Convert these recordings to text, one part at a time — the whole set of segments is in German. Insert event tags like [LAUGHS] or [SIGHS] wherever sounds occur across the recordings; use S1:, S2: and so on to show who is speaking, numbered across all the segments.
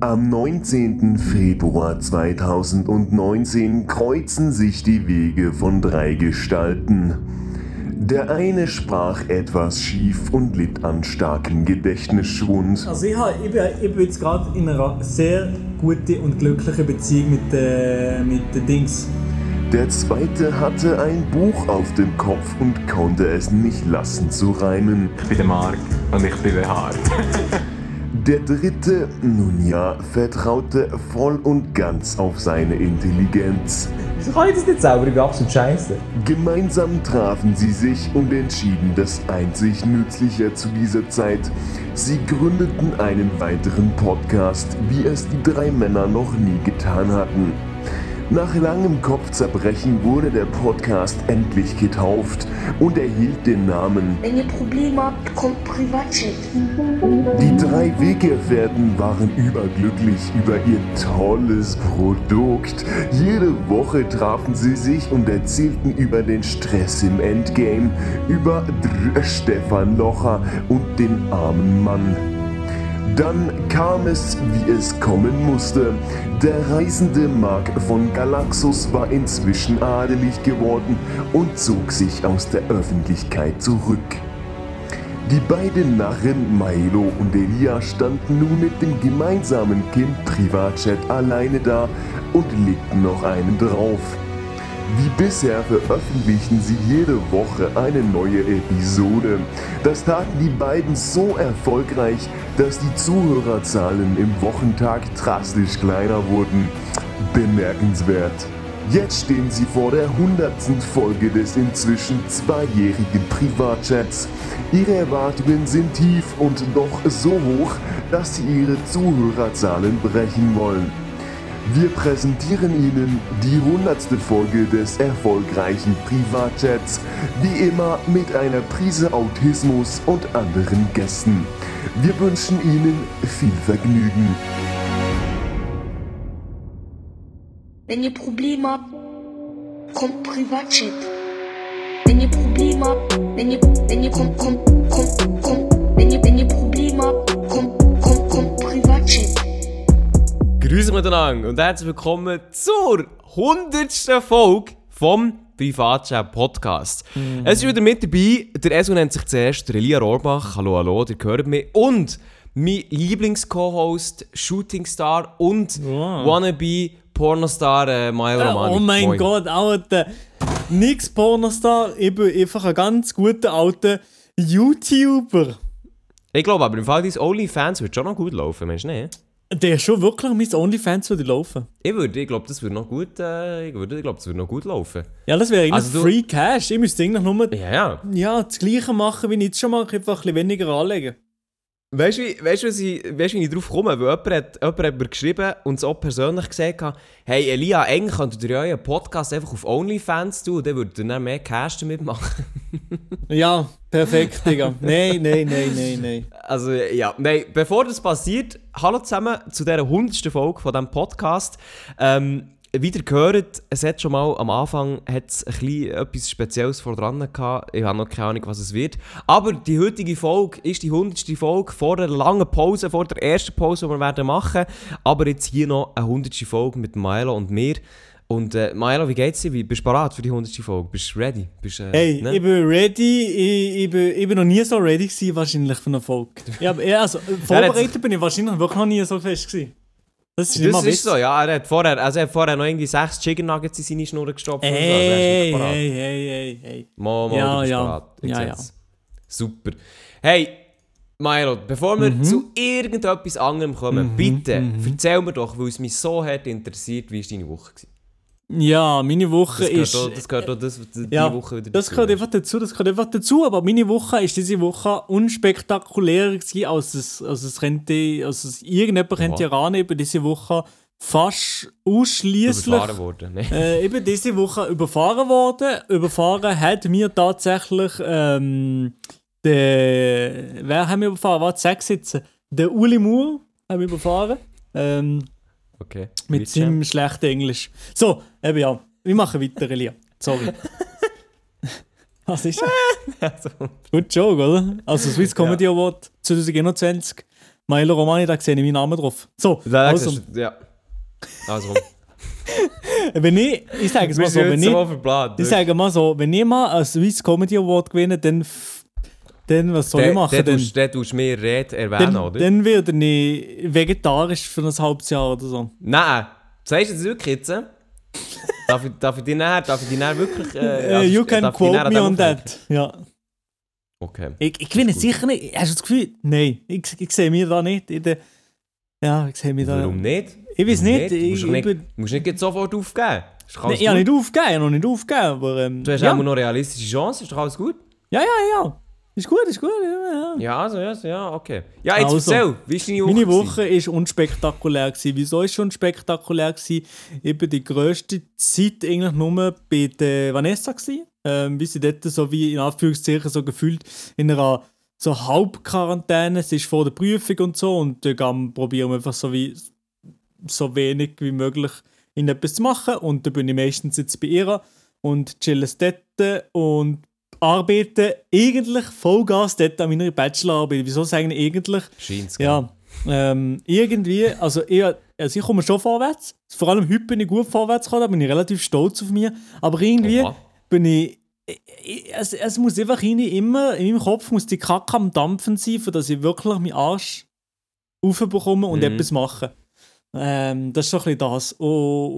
S1: Am 19. Februar 2019 kreuzen sich die Wege von drei Gestalten. Der eine sprach etwas schief und litt an starkem Gedächtnisschwund.
S2: Also ich, habe, ich, bin, ich bin jetzt gerade in einer sehr guten und glücklichen Beziehung mit, äh, mit den Dings.
S1: Der zweite hatte ein Buch auf dem Kopf und konnte es nicht lassen zu reimen.
S3: Ich bin der Marc und ich bin der Hart. [LAUGHS]
S1: Der dritte, nun ja, vertraute voll und ganz auf seine Intelligenz.
S4: Wieso kann das nicht selber? Ich bin absolut scheiße.
S1: Gemeinsam trafen sie sich und entschieden das einzig Nützliche zu dieser Zeit. Sie gründeten einen weiteren Podcast, wie es die drei Männer noch nie getan hatten. Nach langem Kopfzerbrechen wurde der Podcast endlich getauft und erhielt den Namen
S5: Wenn ihr Probleme habt, kommt Privatchat.
S1: Die drei Weggefährten waren überglücklich über ihr tolles Produkt. Jede Woche trafen sie sich und erzählten über den Stress im Endgame, über Dr Stefan Locher und den armen Mann. Dann kam es, wie es kommen musste. Der reisende Mark von Galaxus war inzwischen adelig geworden und zog sich aus der Öffentlichkeit zurück. Die beiden Narren Milo und Elia standen nun mit dem gemeinsamen Kind Privatchat alleine da und legten noch einen drauf. Wie bisher veröffentlichten sie jede Woche eine neue Episode. Das taten die beiden so erfolgreich, dass die Zuhörerzahlen im Wochentag drastisch kleiner wurden. Bemerkenswert. Jetzt stehen sie vor der hundertsten Folge des inzwischen zweijährigen Privatchats. Ihre Erwartungen sind tief und doch so hoch, dass sie ihre Zuhörerzahlen brechen wollen. Wir präsentieren Ihnen die hundertste Folge des erfolgreichen Privatchats, wie immer mit einer Prise Autismus und anderen Gästen. Wir wünschen Ihnen viel Vergnügen.
S5: Wenn ihr Probleme habt, kommt Privatchat. Wenn ihr Probleme habt, wenn ihr, wenn ihr kommt, kommt, kommt, kommt, wenn ihr, wenn ihr Probleme habt, kommt.
S4: Grüße miteinander und herzlich willkommen zur 100. Folge vom Privatchat Podcast. Es ist wieder mit dabei, der Esu nennt sich zuerst Elia Rohrbach. Hallo, hallo, ihr hört mich. Und mein Lieblings-Co-Host, Shootingstar und
S2: Wow.
S4: Wannabe Pornostar äh, Milo Romani.
S2: oh mein
S4: Moin.
S2: Gott, Alter. Nix Pornostar, ich bin einfach ein ganz guter alter YouTuber.
S4: Ich glaube aber im Fall deines OnlyFans wird schon noch gut laufen, meinst du nicht?
S2: Der ist schon wirklich mein OnlyFans würde laufen.
S4: Ich würde, ich glaube, das würde noch gut, äh, ich würde, ich glaube, das würde noch gut laufen.
S2: Ja, das wäre eigentlich
S4: Also du-
S2: Free Cash. Ich müsste eigentlich nur
S4: Ja, ja.
S2: ja, das gleiche machen, wie ich jetzt schon mache, einfach ein bisschen weniger anlegen.
S4: Weißt du, wie, weißt, du, weißt, wie ich drauf komme? Weil jemand hat, jemand hat mir geschrieben und es auch persönlich gesagt hat, hey Elia, eigentlich könntet ihr euren Podcast einfach auf OnlyFans tun, dann würdet ihr dann mehr Cash damit machen. [LAUGHS]
S2: Ja, perfekt, Digga. nein, nein, nein, nein, nein.
S4: Also ja, nein, bevor das passiert, hallo zusammen zu dieser 100. Folge von diesem Podcast. Ähm, wie ihr gehört, es hat schon mal am Anfang hat's ein bisschen etwas Spezielles vor dran gehabt. Ich habe noch keine Ahnung, was es wird. Aber die heutige Folge ist die 100. Folge vor einer langen Pause, vor der ersten Pause, die wir werden machen. Aber jetzt hier noch eine 100. Folge mit Milo und mir. Und äh, Milo, wie geht's dir? Wie- Bist du bereit für die 100. Folge? Bist du ready? Bist, äh,
S2: Hey,
S4: ne?
S2: ich bin ready. Ich, ich, bin, ich bin noch nie so ready gewesen, wahrscheinlich für eine Folge. [LAUGHS] Ja, also, vorbereitet bin ich wahrscheinlich wirklich noch nie so fest gewesen. Das ist
S4: Das ist so, ja. Er hat vorher, also er hat vorher noch irgendwie sechs Chicken Nuggets in seine Schnur gestopft. Also
S2: Hey,
S4: wirklich bereit.
S2: hey, hey, hey, hey.
S4: Mal, mal,
S2: Ja, ja. Ja,
S4: seh's. Super. Hey, Milo, bevor wir
S2: Mhm.
S4: zu irgendetwas anderem kommen, bitte erzähl mir doch, weil es mich so hart interessiert, wie war deine Woche? Gewesen?
S2: Ja, meine Woche
S4: Das
S2: ist.
S4: doch, das gehört doch das, die
S2: ja,
S4: Woche wieder
S2: das
S4: dazu.
S2: gehört einfach dazu, das gehört einfach dazu, aber meine Woche ist diese Woche unspektakulärer gewesen, als es, als es könnte, als es irgendjemand könnte über diese Woche fast ausschließlich
S4: Überfahren worden. Nee.
S2: äh, eben diese Woche überfahren worden. Überfahren hat mir tatsächlich ähm, der. Wer haben wir überfahren? Warte, sechs sitzen. Der Uli Moore haben wir überfahren. Ähm,
S4: Okay.
S2: mit seinem schlechten Englisch. So, eben ja. Wir machen weiter, Elia. Sorry. [LAUGHS] Was ist das? [LAUGHS]
S4: Also,
S2: Gut Joke, oder? Also Swiss Comedy Award 2021. Milo Romani, da sehe ich meinen Namen drauf. So,
S4: Da
S2: also,
S4: ja. Also, [LAUGHS]
S2: wenn ich, ich sage es mal so, wenn ich,
S4: so
S2: ich sage mal so, wenn ich mal einen Swiss Comedy Award gewinne, dann, dann was soll ich machen?
S4: Dann
S2: Dann,
S4: tust dann tust du mir Rede erwähnen,
S2: dann,
S4: oder?
S2: dann werde ich vegetarisch für ein halbes Jahr oder so.
S4: Nein, sagst du das wirklich jetzt? [LAUGHS] darf, ich, darf ich dir näher, darf ich dir näher wirklich... Äh, also,
S2: you can
S4: ich dich
S2: quote me on that. Ja.
S4: Okay.
S2: Ich, ich gewinne sicher nicht. Hast du das Gefühl? Nein, ich, ich sehe mich da nicht in der. Ja, ich sehe mich da.
S4: Warum nicht?
S2: Ich weiß nicht.
S4: Du
S2: Ich,
S4: musst,
S2: ich,
S4: doch nicht,
S2: bin,
S4: du musst nicht sofort aufgeben.
S2: Nee, ich habe nicht aufgegeben, ich habe noch nicht aufgegeben, aber. Ähm,
S4: Du hast
S2: ja.
S4: auch noch realistische Chancen, ist doch alles gut?
S2: ja, ja, ja. Ist gut, ist gut. Ja, ja.
S4: Ja, also, ja, so, ja, okay. Ja, jetzt
S2: Also,
S4: erzähl, wie ist deine Woche?
S2: Meine? Woche war unspektakulär. Gewesen. Wieso war schon unspektakulär? Gewesen? Ich war die grösste Zeit eigentlich nur bei der Vanessa. Gewesen. Ähm, wie sie dort so wie in Anführungszeichen so gefühlt in einer so Halbquarantäne. Sie ist vor der Prüfung und so und dann probieren wir einfach so wie so wenig wie möglich in etwas zu machen und dann bin ich meistens jetzt bei ihr und chille dort und arbeite eigentlich Vollgas dort an meiner Bachelorarbeit. Wieso sagen ich eigentlich?
S4: Scheint's,
S2: Ja, ähm, irgendwie, also ich, also ich komme schon vorwärts. Vor allem heute bin ich gut vorwärts gekommen, da bin ich relativ stolz auf mich. Aber irgendwie
S4: Oha.
S2: bin ich, ich- es, es muss einfach irgendwie immer, in meinem Kopf muss die Kacke am Dampfen sein, dass ich wirklich meinen Arsch aufbekomme und
S4: Mhm.
S2: etwas mache. Ähm, das ist so ein bisschen das. Und,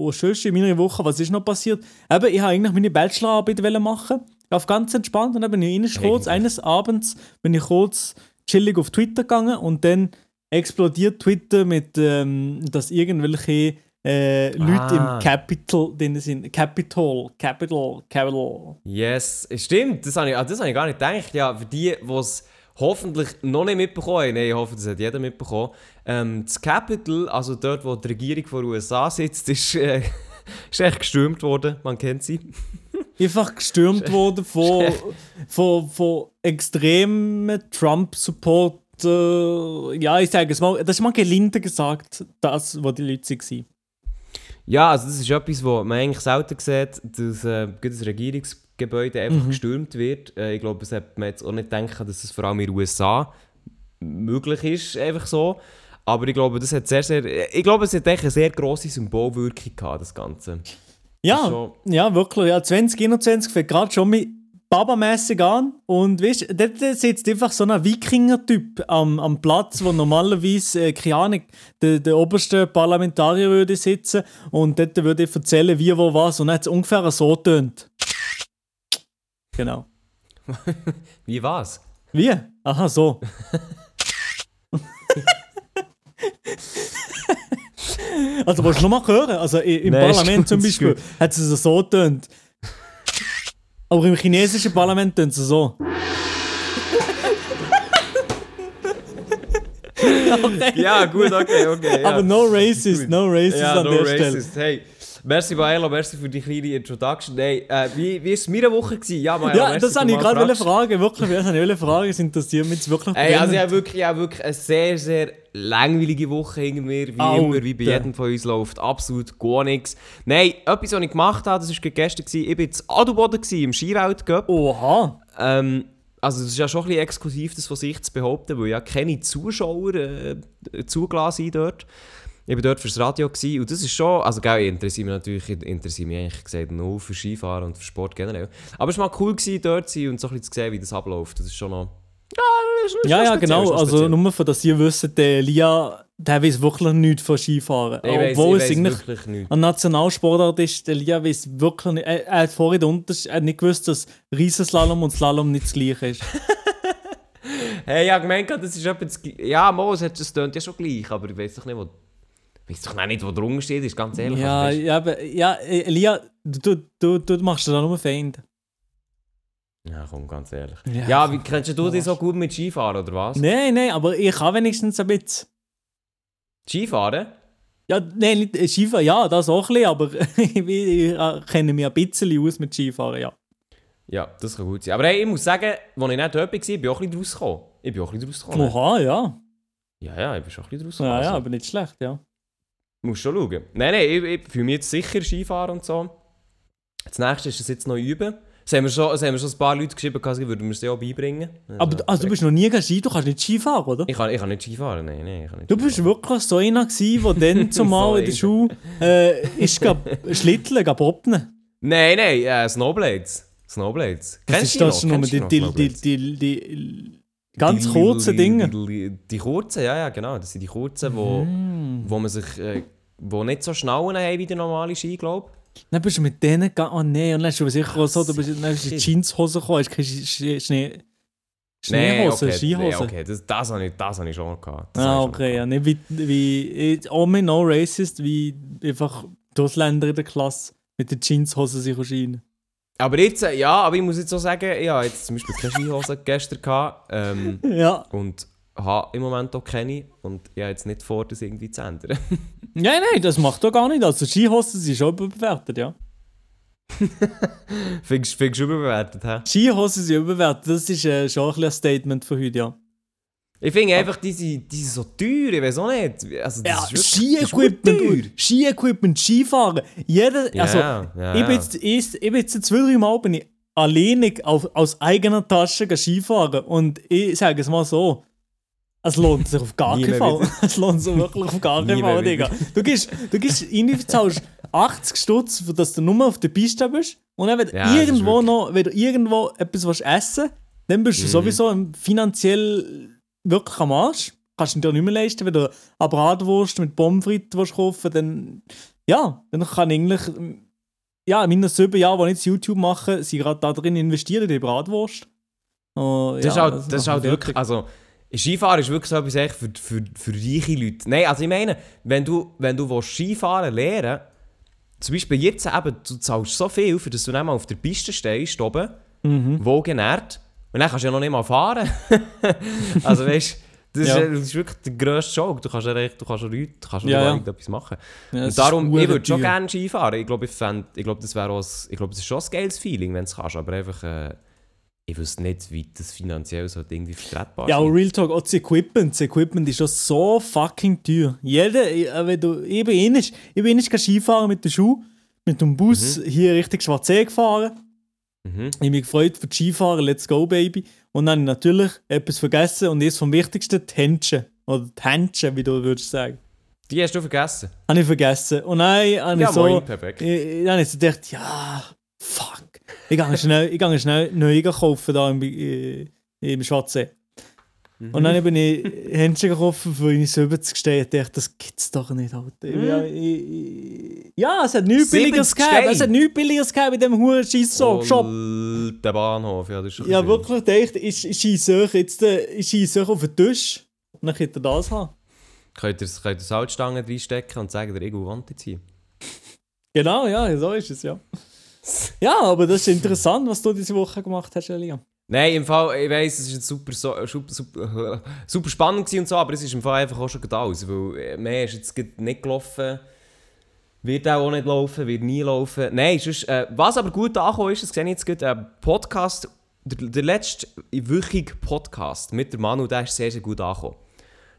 S2: und sonst in meiner Woche, was ist noch passiert? Eben, ich wollte eigentlich meine Bachelorarbeit machen. Auf ganz entspannt. Und dann bin ich rein, kurz, eines Abends bin ich kurz chillig auf Twitter gegangen und dann explodiert Twitter mit, ähm, dass irgendwelche äh, Leute
S4: Ah.
S2: im Capital drin sind. Capital, Capital, Capital.
S4: Yes, stimmt, das habe ich, ah, das habe ich gar nicht gedacht. Ja, für die, die es hoffentlich noch nicht mitbekommen haben, nein, ich hoffe, das hat jeder mitbekommen, ähm, das Capital, also dort, wo die Regierung von USA sitzt, ist, äh, [LAUGHS] ist echt gestürmt worden, man kennt sie.
S2: Einfach gestürmt worden von, von, von extremen Trump-Support. Äh, ja, ich sage es mal, das ist mal gelinde gesagt, das, was die Leute waren.
S4: Ja, also das ist etwas, was man eigentlich selten sieht, dass äh, das Regierungsgebäude einfach gestürmt wird. Äh, ich glaube, das hat man jetzt auch nicht denken, dass das vor allem in den USA möglich ist, einfach so. Aber ich glaube, das hat sehr, sehr, ich glaube, es hat echt eine sehr grosse Symbolwirkung gehabt, das Ganze.
S2: Ja,
S4: Schon.
S2: ja, wirklich. Ja, 2021 fängt gerade schon mit Babamässig an. Und weißt du, dort sitzt einfach so ein Wikinger-Typ am, am Platz, wo normalerweise, äh, keine Ahnung, der, der oberste Parlamentarier würde sitzen und dort würde ich erzählen, wie, wo, was. Und dann hat es ungefähr so tönt. Genau. [LAUGHS]
S4: Wie war's?
S2: Wie? Aha, so. [LAUGHS] also, willst du noch mal hören? Also, im
S4: Nein,
S2: Parlament zum Beispiel hat es so so tönt. Aber im chinesischen Parlament tönt es so. okay. [LAUGHS]
S4: Ja, gut, okay, okay. Ja.
S2: Aber no racist, no racist
S4: ja,
S2: an
S4: no
S2: der Stelle.
S4: racist. Hey, merci Maelo, merci für die kleine Introduction. Hey, äh, wie, war es meine Woche? Gewesen? Ja, Maelo,
S2: Ja, das
S4: du
S2: ich gerade fragen. Wirklich, das habe ich fragen. Es interessiert mich jetzt wirklich
S4: Ey, also ich habe wirklich, ich habe wirklich eine sehr, sehr langweilige Woche hinter mir. Wie
S2: Alter.
S4: immer, wie bei jedem von uns läuft absolut gar nichts. Nein, etwas, was ich gemacht habe, das war gestern. Gewesen. Ich war in Adelboden gewesen, im Skiweltcup.
S2: Oha.
S4: Ähm, also es ist ja schon ein bisschen exklusiv, das von sich zu behaupten, weil ja keine Zuschauer äh, zugelassen sind dort. Ich war dort fürs Radio gewesen, und das ist schon, also gell, ich interessiere mich natürlich, ich interessiere mich eigentlich gesagt nur für Skifahren und für Sport generell. Aber es war mal cool gewesen, dort zu sein und so ein bisschen zu sehen, wie das abläuft. Das ist schon noch... Ja, das ist, das
S2: Ja, ja, genau. Also nur für das ihr wisst, der Lia, der weiß wirklich nichts von Skifahren.
S4: Ich weiss-
S2: Obwohl
S4: ich
S2: es
S4: weiss
S2: eigentlich
S4: wirklich nicht.
S2: ein Nationalsportart ist, der Lia weiß wirklich nicht. Er, er hat vorhin den Unterschied, er hat nicht gewusst, dass Riesenslalom und Slalom nicht das gleiche ist. [LAUGHS]
S4: Hey, ja, gemeint, das ist etwas... Ja, Mo, es hat- es tönt ja schon gleich, aber ich weiß doch nicht, wo... Ich weiß doch nicht, wo drunter steht, ist ganz ehrlich.
S2: ja,
S4: also,
S2: ja, aber, ja, äh, Lia, du, du, du machst da nur Feinde.
S4: ja, komm, ganz ehrlich.
S2: Ja.
S4: Ja, wie kennst du dich so gut mit Skifahren, oder was?
S2: Nein, nein, aber ich kann wenigstens ein bisschen.
S4: Skifahren?
S2: Ja, nein, nicht äh, Skifahren, ja, das auch ein bisschen, aber [LAUGHS] ich, ich kenne mich ein bisschen aus mit Skifahren, ja.
S4: Ja, das kann gut sein. Aber hey, ich muss sagen, als ich nicht dort war, bin ich auch ein bisschen rausgekommen. Ich bin auch ein bisschen rausgekommen.
S2: Oha, ja.
S4: Ja, ja, ich bin schon ein bisschen rausgekommen.
S2: Ja, ja,
S4: also.
S2: aber nicht schlecht, ja.
S4: Musst schon schauen. Nein, nein, ich, ich fühle mich jetzt sicher Skifahren und so. Das nächste ist es jetzt noch üben. Es haben, wir schon, es haben schon ein paar Leute geschrieben, dass ich würde mir das auch beibringen.
S2: Aber du- also, du bist noch nie Ski, du kannst nicht Ski fahren, oder?
S4: Ich kann, ich kann nicht Ski fahren, nein, nein. Ich kann nicht
S2: Du bist wirklich so einer gewesen, der dann [LAUGHS] [LAUGHS] zumal in der Schule äh, ist gab Schlitteln, gab.
S4: Nein, nein, äh, Snowblades. Snowblades.
S2: Das ist das nur
S4: Kennst
S2: die,
S4: noch
S2: die, die, die, ganz kurzen Dinge.
S4: Die, die kurzen, ja, ja, genau. Das sind die kurzen, wo,
S2: Mm.
S4: wo man sich... Äh, wo nicht so Schnauen haben wie der normale Ski, glaube
S2: Dann bist du mit denen gegangen, oh nee, und dann hast du sicher auch so, du bist, dann bist in. Jeanshose gekommen, hast keine Sch- Sch- Schnee,
S4: Nee,
S2: Schneehose,
S4: okay,
S2: Skihose.
S4: Nee, okay, das, das habe ich, das habe ich schon gehabt. Das
S2: Ah,
S4: ich
S2: okay, ja, nicht wie, wie Omi no racist, wie einfach die Ausländer in der Klasse mit den Jeanshosen sich erscheinen.
S4: Aber jetzt, äh, ja, aber ich muss jetzt so sagen, ich habe jetzt zum Beispiel keine Skihose gestern gehabt. Ähm, [LAUGHS]
S2: Ja.
S4: und habe im Moment auch keine. Und ich habe jetzt nicht vor, das irgendwie zu ändern. [LAUGHS]
S2: Nein, nein, das macht doch gar nicht. Also Skihosen sind schon überbewertet, ja. [LAUGHS]
S4: Findest findest du überbewertet, hä?
S2: Skihosen sind überbewertet, das ist äh, schon ein ein Statement von heute, ja.
S4: Ich finde einfach, die sind, die sind so teuer, ich weiß auch nicht. Also, das
S2: Ja, Ski-Equipment, Ski-Equipment, Skifahren. Jeder, also,
S4: ja,
S2: ich bin jetzt, ich, ich bin jetzt zwei, drei Mal bin ich alleinig auf, aus eigener Tasche Skifahren und ich sage es mal so, es lohnt sich auf gar keinen Fall. Es lohnt sich wirklich auf gar [LAUGHS] keinen Fall, Digga. Du gehst, du gehst rein, du zahlst 80 Stutz, dass du nur auf der Piste bist und dann, wenn du
S4: Ja, das
S2: irgendwo noch, wenn du irgendwo etwas willst essen dann bist
S4: Mhm.
S2: du sowieso finanziell wirklich am Arsch. Kannst du dir nicht mehr leisten, wenn du eine Bratwurst mit Pommes frites kaufen dann ja, dann kann ich eigentlich ja, in meinen sieben Jahren, die ich jetzt YouTube mache, sind gerade da drin investiert in die Bratwurst. Oh,
S4: Das ist
S2: ja,
S4: halt, das ist
S2: mich
S4: wirklich, also Skifahren ist wirklich so etwas echt für, für, für reiche Leute. Nein, also ich meine, wenn du, wenn du Skifahren lernen zum Beispiel jetzt eben, du zahlst so viel, für dass du nicht mal auf der Piste stehst, oben,
S2: Mhm.
S4: wohlgenährt, und dann kannst du ja noch nicht mal fahren. [LAUGHS] also weißt du, das,
S2: Ja.
S4: ist, das ist wirklich der grösste Joke. Du kannst ja, echt, du kannst ja nichts, du kannst ja,
S2: Ja,
S4: irgendetwas machen.
S2: Ja,
S4: und darum, ich würde schon gerne Skifahren. Ich glaube, ich, fänd- ich glaube, das wäre ich glaube, das ist schon ein geiles Feeling, wenn du es kannst, aber einfach, äh, ich wüsste nicht, wie das finanziell so irgendwie vertretbar
S2: Ja,
S4: ist.
S2: und Real Talk, auch das Equipment. Das Equipment ist schon so fucking teuer. Jeder, äh, wenn du, ich bin ähnlich, ich bin ähnlich Skifahren mit der Schuh, mit dem Bus hier Richtung Schwarzsee gefahren.
S4: Mhm.
S2: Ich habe mich gefreut für die Skifahren, let's go, baby. Und dann habe ich natürlich etwas vergessen und das vom Wichtigsten, die Händchen. Oder die Händchen, wie du würdest sagen.
S4: Die hast du vergessen.
S2: Habe ich vergessen. Und dann habe
S4: Ja,
S2: ich so...
S4: moin, perfekt.
S2: Ich, dann habe ich so gedacht, ja, fuck. Ich gehe schnell, ich gehe schnell neu kaufen da im, äh, im Schwarzsee. Und dann bin ich Händchen gekauft für meine 70 stehe. Ich dachte, das gibt's doch nicht. Alter. Ich, ja, es hat nichts
S4: 70
S2: Billigeres gegeben.
S4: Steine?
S2: Es hat nichts Billigeres gegeben in diesem huren Scheiss-Shop.
S4: Oh, Der Bahnhof, ja, das ist schon
S2: Ja, wirklich gedacht, ich, ich euch jetzt äh, ich euch auf den Tisch. Und dann könnt ihr das haben.
S4: Könnt ihr, könnt ihr Salzstangen reinstecken und sagen, der Ego jetzt hier.
S2: Genau, ja, so ist es, ja. Ja, aber das ist interessant, was du diese Woche gemacht hast, Elia.
S4: Nein, im Fall, ich weiss, es war jetzt super, so, super, super, [LAUGHS] super spannend und so, aber es ist im Fall einfach auch schon gerade alles, weil äh, mehr ist jetzt nicht gelaufen, wird auch nicht laufen, wird nie laufen. Nein, sonst, äh, was aber gut angekommen ist, das sehe ich jetzt gerade, ein Podcast, der, der letzte wöchige Podcast mit der Manu, der ist sehr, sehr gut angekommen.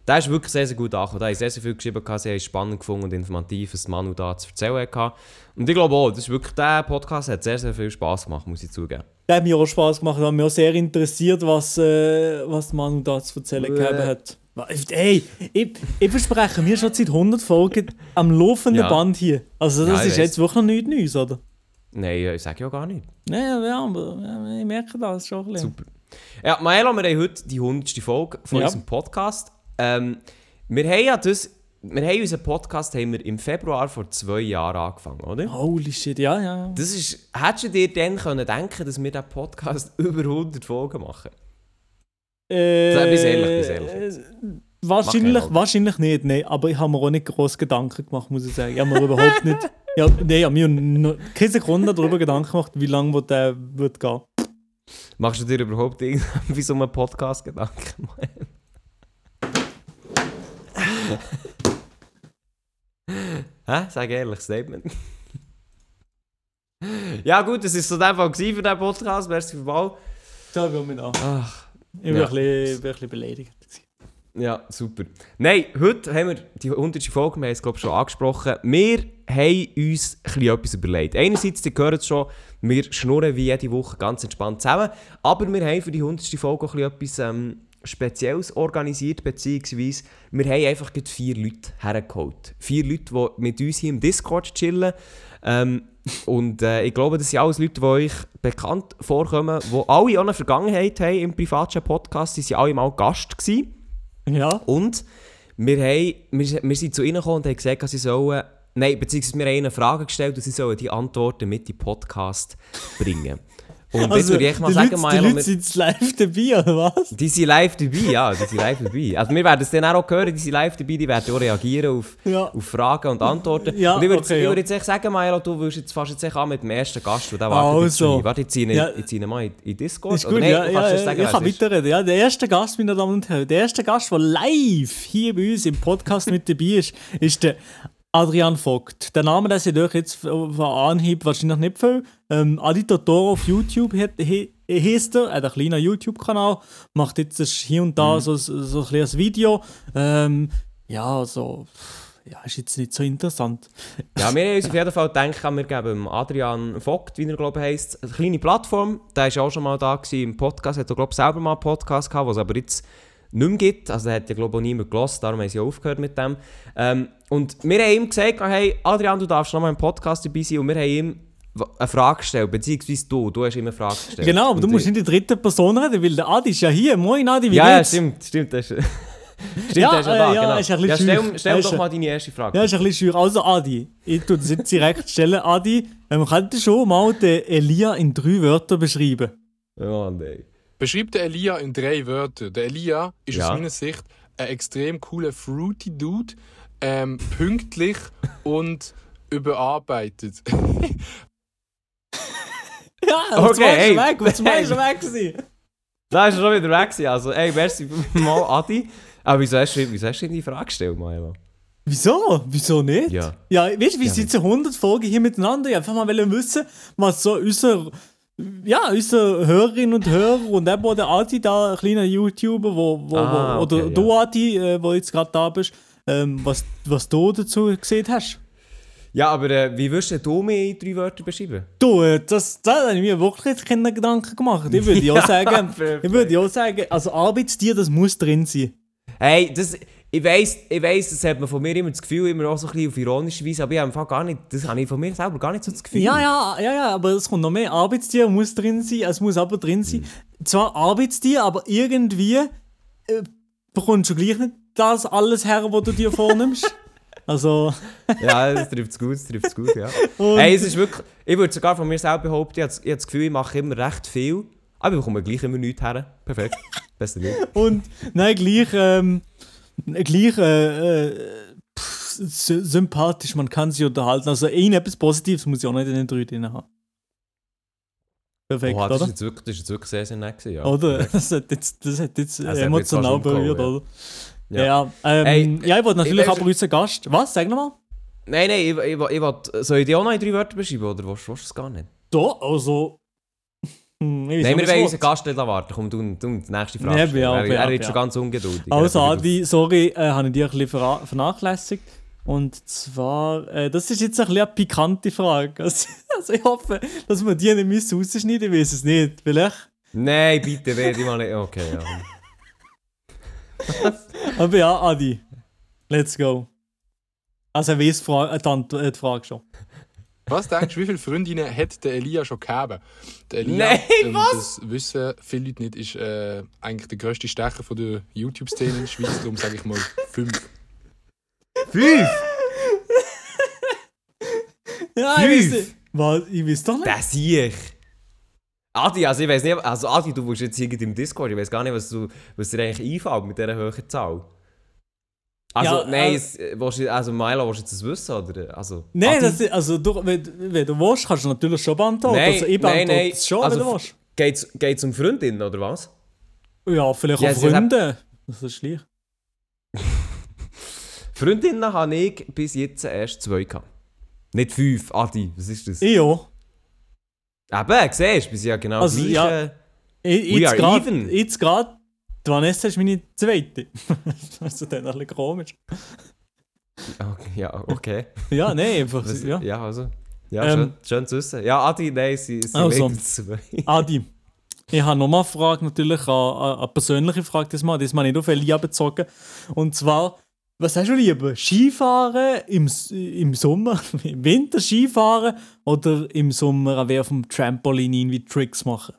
S4: Der ist wirklich sehr, sehr gut angekommen. Da habe ich sehr, sehr viel geschrieben, gehabt, sie haben es spannend gefunden und informativ, was Manu da zu erzählen hatte. Und ich glaube auch, das ist wirklich, der Podcast hat sehr, sehr viel Spass gemacht, muss ich zugeben.
S2: Das hat mir auch Spaß gemacht, hat mich auch sehr interessiert, was, äh, was Manu da zu erzählen
S4: Bäh.
S2: gehabt hat. Ey, ich, ich verspreche mir schon seit 100 Folgen am laufenden
S4: Ja.
S2: Band hier. Also das
S4: Ja,
S2: ist jetzt wirklich noch nichts Neues, oder?
S4: Nein, ich sage ja gar nicht.
S2: Ja, ja, aber ich merke das schon ein bisschen.
S4: Super. Ja, Maelo, wir haben heute die 100. Folge von
S2: Ja.
S4: unserem Podcast. Ähm, wir haben ja das, wir haben unseren Podcast haben wir im Februar vor zwei Jahren angefangen, oder?
S2: Holy shit, ja, ja.
S4: Das ist, hättest du dir dann können denken dass wir diesen Podcast [LAUGHS] über 100 Folgen machen?
S2: Äh,
S4: Sei- ehrlich, ehrlich jetzt.
S2: Wahrscheinlich, wahrscheinlich nicht, nein. Aber ich habe mir auch nicht groß Gedanken gemacht, muss ich sagen. Ich habe mir überhaupt nicht. Ja, nein, ich habe mir noch keine Sekunde darüber Gedanken gemacht, wie lange der wird gehen.
S4: Machst du dir überhaupt irgendwie [LAUGHS] so einen Podcast Gedanken? Hä? Sag ehrlich, Statement. ja gut, das war so der Fall für diesen Podcast. Merci für den Ball.
S2: Da will mich.
S4: Ach.
S2: Ich bin,
S4: Ja.
S2: ein, bisschen, ein bisschen beleidigt.
S4: Ja, super. Nein, heute haben wir die 100. Folge, wir haben es glaube ich schon angesprochen. Wir haben uns etwas überlegt. Einerseits, ihr hört es schon, wir schnurren wie jede Woche ganz entspannt zusammen. Aber wir haben für die 100. Folge auch etwas ähm, Spezielles organisiert, beziehungsweise wir haben einfach vier Leute hergeholt. Vier Leute, die mit uns hier im Discord chillen. Ähm, und äh, ich glaube, das sind alles Leute, die euch bekannt vorkommen, die alle auch eine Vergangenheit haben im Privatchat-Podcast. Sie waren alle mal Gast. Gewesen.
S2: Ja.
S4: Und wir, haben, wir, wir sind zu ihnen gekommen und haben gesagt, dass sie sollen... Nein, beziehungsweise wir haben ihnen eine Frage gestellt und sie sollen die Antworten mit in den Podcast bringen. Und jetzt würde ich mal
S2: Also, die
S4: sagen,
S2: Leute, die
S4: Milo,
S2: Leute sind live dabei, oder was?
S4: die sind live dabei, ja, die sind live dabei. Also wir werden es dann auch hören, die sind live dabei, die werden auch reagieren auf,
S2: Ja.
S4: auf Fragen und Antworten.
S2: Ja,
S4: und ich würde
S2: okay, ja.
S4: würde jetzt echt sagen, Milo, du würdest jetzt fast jetzt echt an mit dem ersten Gast, der wartet jetzt schon
S2: Also.
S4: Warte, ich ziehe ihn,
S2: Ja.
S4: mal in, in Discord.
S2: Ist
S4: Oder
S2: gut, ja,
S4: du
S2: ja, ja,
S4: sagen,
S2: ich kann weiterreden. Ja, der erste Gast, meine Damen und Herren, der erste Gast, der live hier bei uns im Podcast mit dabei ist, ist der Adrian Vogt. Der Name, seht ihr euch jetzt von Anhieb wahrscheinlich nicht viel. Ähm, Adi Totoro auf YouTube heisst er, hat einen kleinen YouTube-Kanal, macht jetzt hier und
S4: Mhm.
S2: da so, so, so ein kleines Video. Ähm, ja, so, ja, ist jetzt nicht so interessant.
S4: Ja, wir haben uns auf jeden Fall gedacht, wir geben Adrian Vogt, wie er glaube ich heisst, eine kleine Plattform. Der war auch schon mal da gewesen im Podcast, hat er glaube ich selber mal einen Podcast gehabt, was aber jetzt nicht mehr gibt. Also hat ja glaube ich auch niemand gelassen, darum haben sie aufgehört mit dem. Ähm, und wir haben ihm gesagt, hey Adrian, du darfst noch mal im Podcast dabei sein und wir haben ihm eine Frage gestellt, beziehungsweise du, du hast ihm eine Frage gestellt.
S2: Genau, aber du
S4: Und
S2: musst
S4: ich-
S2: nicht in der dritten Person reden, weil der Adi ist ja hier. Moin Adi, wie
S4: Ja, ja,
S2: geht's?
S4: stimmt, stimmt. Das ist, [LAUGHS] stimmt,
S2: Ja,
S4: ja
S2: äh,
S4: da,
S2: ja,
S4: genau.
S2: ist ein bisschen
S4: ja, stell stell doch mal deine erste Frage.
S2: Ja, ist ein bisschen schwierig. Also Adi, ich tue das jetzt direkt [LAUGHS] stellen. Adi, könntest du schon mal den Elia in drei Wörtern beschreiben?
S4: Oh nein.
S6: Beschreibt der Elia in drei Wörtern. Der Elia ist
S4: Ja.
S6: aus meiner Sicht ein extrem cooler Fruity Dude, ähm, pünktlich [LAUGHS] und überarbeitet. [LAUGHS]
S2: Ja, was
S4: Okay,
S2: meinst
S4: hey.
S2: du weg? Was meinst du weg gewesen? [LAUGHS]
S4: Da ist er schon wieder weg. gewesen. Also, ey, merci mal, Adi. Aber wieso hast du, wieso hast du die Frage gestellt, Milo?
S2: Wieso? Wieso nicht?
S4: Ja.
S2: Ja, weißt du, wir
S4: Ja,
S2: sitzen 100 Folgen hier miteinander. Ich einfach mal wissen, was so unser, ja, unsere Hörerinnen und Hörer und eben auch der Adi da, ein kleiner YouTuber, wo, wo,
S4: Ah,
S2: wo, oder
S4: okay,
S2: du
S4: ja.
S2: Adi, äh, wo jetzt gerade da bist, ähm, was, was du dazu gesehen hast.
S4: Ja, aber äh, wie würdest du mich in drei Wörtern beschreiben?
S2: Du, äh, das, da habe ich mir wirklich keine Gedanken gemacht. Ich würde auch [LAUGHS] sagen, ich würde auch sagen, also Arbeitstier, das muss drin sein.
S4: Hey, das, ich weiss, ich weiss, das hat man von mir immer das Gefühl, immer auch so ein bisschen auf ironische Weise, aber ich habe gar nicht, das habe ich von mir selber gar nicht so das Gefühl.
S2: Ja, ja, ja, ja, aber es kommt noch mehr. Arbeitstier muss drin sein, es muss aber drin sein. Zwar Arbeitstier, aber irgendwie äh, bekommst du gleich nicht das alles her, was du dir vornimmst. [LAUGHS] Also,
S4: Ja, das trifft es gut, das trifft es gut, ja. [LAUGHS]
S2: und,
S4: Hey, es ist wirklich, ich würde sogar von mir selber behaupten, ich habe das, ich habe das Gefühl, ich mache immer recht viel, aber ich bekomme gleich immer nichts her. Perfekt. [LAUGHS] Beste Ding.
S2: und nein, gleich, ähm, gleich äh, äh, pff, sympathisch, man kann sich unterhalten. Also, irgendetwas Positives muss ich auch nicht in den drei drin haben. Perfekt,
S4: Oha, das,
S2: oder?
S4: ist jetzt wirklich, das ist jetzt wirklich sehr, sehr nett gewesen, ja.
S2: Oder? [LAUGHS] Das hat jetzt, das hat jetzt
S4: Das hat jetzt
S2: emotional
S4: fast umgehauen,
S2: berührt,
S4: ja.
S2: oder?
S4: Ja.
S2: Ja, ähm,
S4: Hey,
S2: ja, ich wollte natürlich
S4: ich
S2: aber unseren Gast. Was? Sag nochmal.
S4: Nein, nein, ich, ich, ich, will, soll ich die auch noch in drei Wörter beschreiben, oder willst, willst du es gar nicht?
S2: Da, also. Hm, ich
S4: Nein, wir wollen unseren Gast nicht warten. Komm, du, du die nächste Frage.
S2: Ja, ja,
S4: er, er ist schon ganz ungeduldig.
S2: Also, Adi, sorry, äh, habe ich dich ein bisschen vernachlässigt. Und zwar, äh, das ist jetzt ein bisschen eine pikante Frage. [LAUGHS] Also, also ich hoffe, dass wir die nicht müssen rausschneiden, ich weiß es nicht. Vielleicht.
S4: Nein, bitte, werde ich mal nicht. Okay, ja. [LAUGHS]
S2: Aber ja, Adi, let's go. Also, er weiß die Frage, äh, äh, die Frage schon.
S6: Was denkst du, wie viele Freundinnen hat der Elia schon gehabt? Der Elia,
S4: Nein,
S6: ähm,
S4: was?
S6: das wissen viele Leute nicht, ist äh, eigentlich der grösste Stecher von der YouTube-Szene in der Schweiz. Darum sage ich mal fünf.
S4: Fünf! [LAUGHS]
S2: Ja,
S4: Fünf?
S2: ich weiß, was, ich weiß doch nicht.
S4: Das sehe ich. Adi, also ich weiß nicht, also Adi, du bist jetzt irgendwie im Discord, ich weiß gar nicht, was, du, was dir eigentlich einfällt mit dieser hohen Zahl. Also,
S2: Ja,
S4: nein,
S2: äh,
S4: es, du, also Milo, willst du jetzt das wissen, oder? Also,
S2: Nein, das, also du, wenn, wenn du willst, kannst du natürlich schon beantworten.
S4: Nein,
S2: also ich
S4: nein,
S2: beantworte
S4: nein.
S2: es schon,
S4: Also
S2: wenn du willst.
S4: geht's, geht's um Freundinnen, oder was?
S2: Ja, vielleicht
S4: Ja,
S2: auch Freunde. Das ist gleich. [LAUGHS]
S4: Freundinnen habe ich bis jetzt erst zwei gehabt. Nicht fünf, Adi, was ist das?
S2: Ich auch.
S4: Eben, siehst du, wir sind ja genau
S2: Also,
S4: gleich.
S2: ja.
S4: äh.
S2: Jetzt gerade Die Vanessa ist meine zweite. [LAUGHS] das ist dann ein bisschen komisch.
S4: Okay, ja, okay.
S2: Ja, nein, einfach.
S4: Was,
S2: ja.
S4: ja. also. Ja,
S2: Ähm,
S4: schön, schön zu wissen. Ja, Adi, nein, sie, sie
S2: Also.
S4: zwei. [LAUGHS]
S2: Adi, ich habe nochmal eine Frage, natürlich eine, eine persönliche Frage diesmal, diesmal nicht auf Elia bezogen. Und zwar, was hast du lieber? Skifahren im, im Sommer, [LAUGHS] im Winter Skifahren oder im Sommer an auf dem Trampolin irgendwie Tricks machen?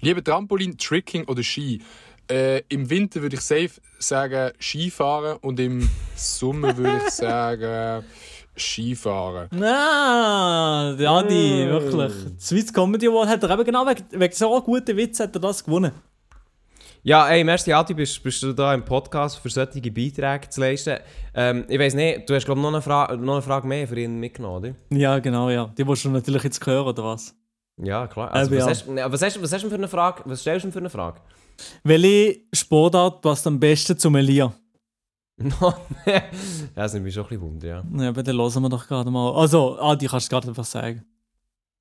S6: Lieber Trampolin, Tricking oder Ski? Äh, Im Winter würde ich safe sagen Skifahren und im Sommer würde ich sagen Skifahren. [LAUGHS]
S2: Ah, der Adi, wirklich. Die Swiss Comedy Award hat er eben genau wegen, wegen so guten Witz hat er das gewonnen.
S4: Ja, ey, merci Adi, bist, bist du da im Podcast für solche Beiträge zu leisten. Ähm, ich weiß nicht, du hast glaube noch, eine Fra- noch eine Frage mehr für ihn mitgenommen, oder?
S2: Ja, genau, ja. Die willst du natürlich jetzt hören, oder was?
S4: Ja, klar. Also, was,
S2: ja.
S4: hast, ne, was, hast, was hast du denn für eine Frage? Was stellst du denn für eine Frage?
S2: Welche Sportart passt am besten zum Elia?
S4: ja, das nimmt mich schon ein bisschen Wunder, ja.
S2: Ja, aber dann hören wir doch gerade mal. Also, Adi, kannst du gerade einfach sagen.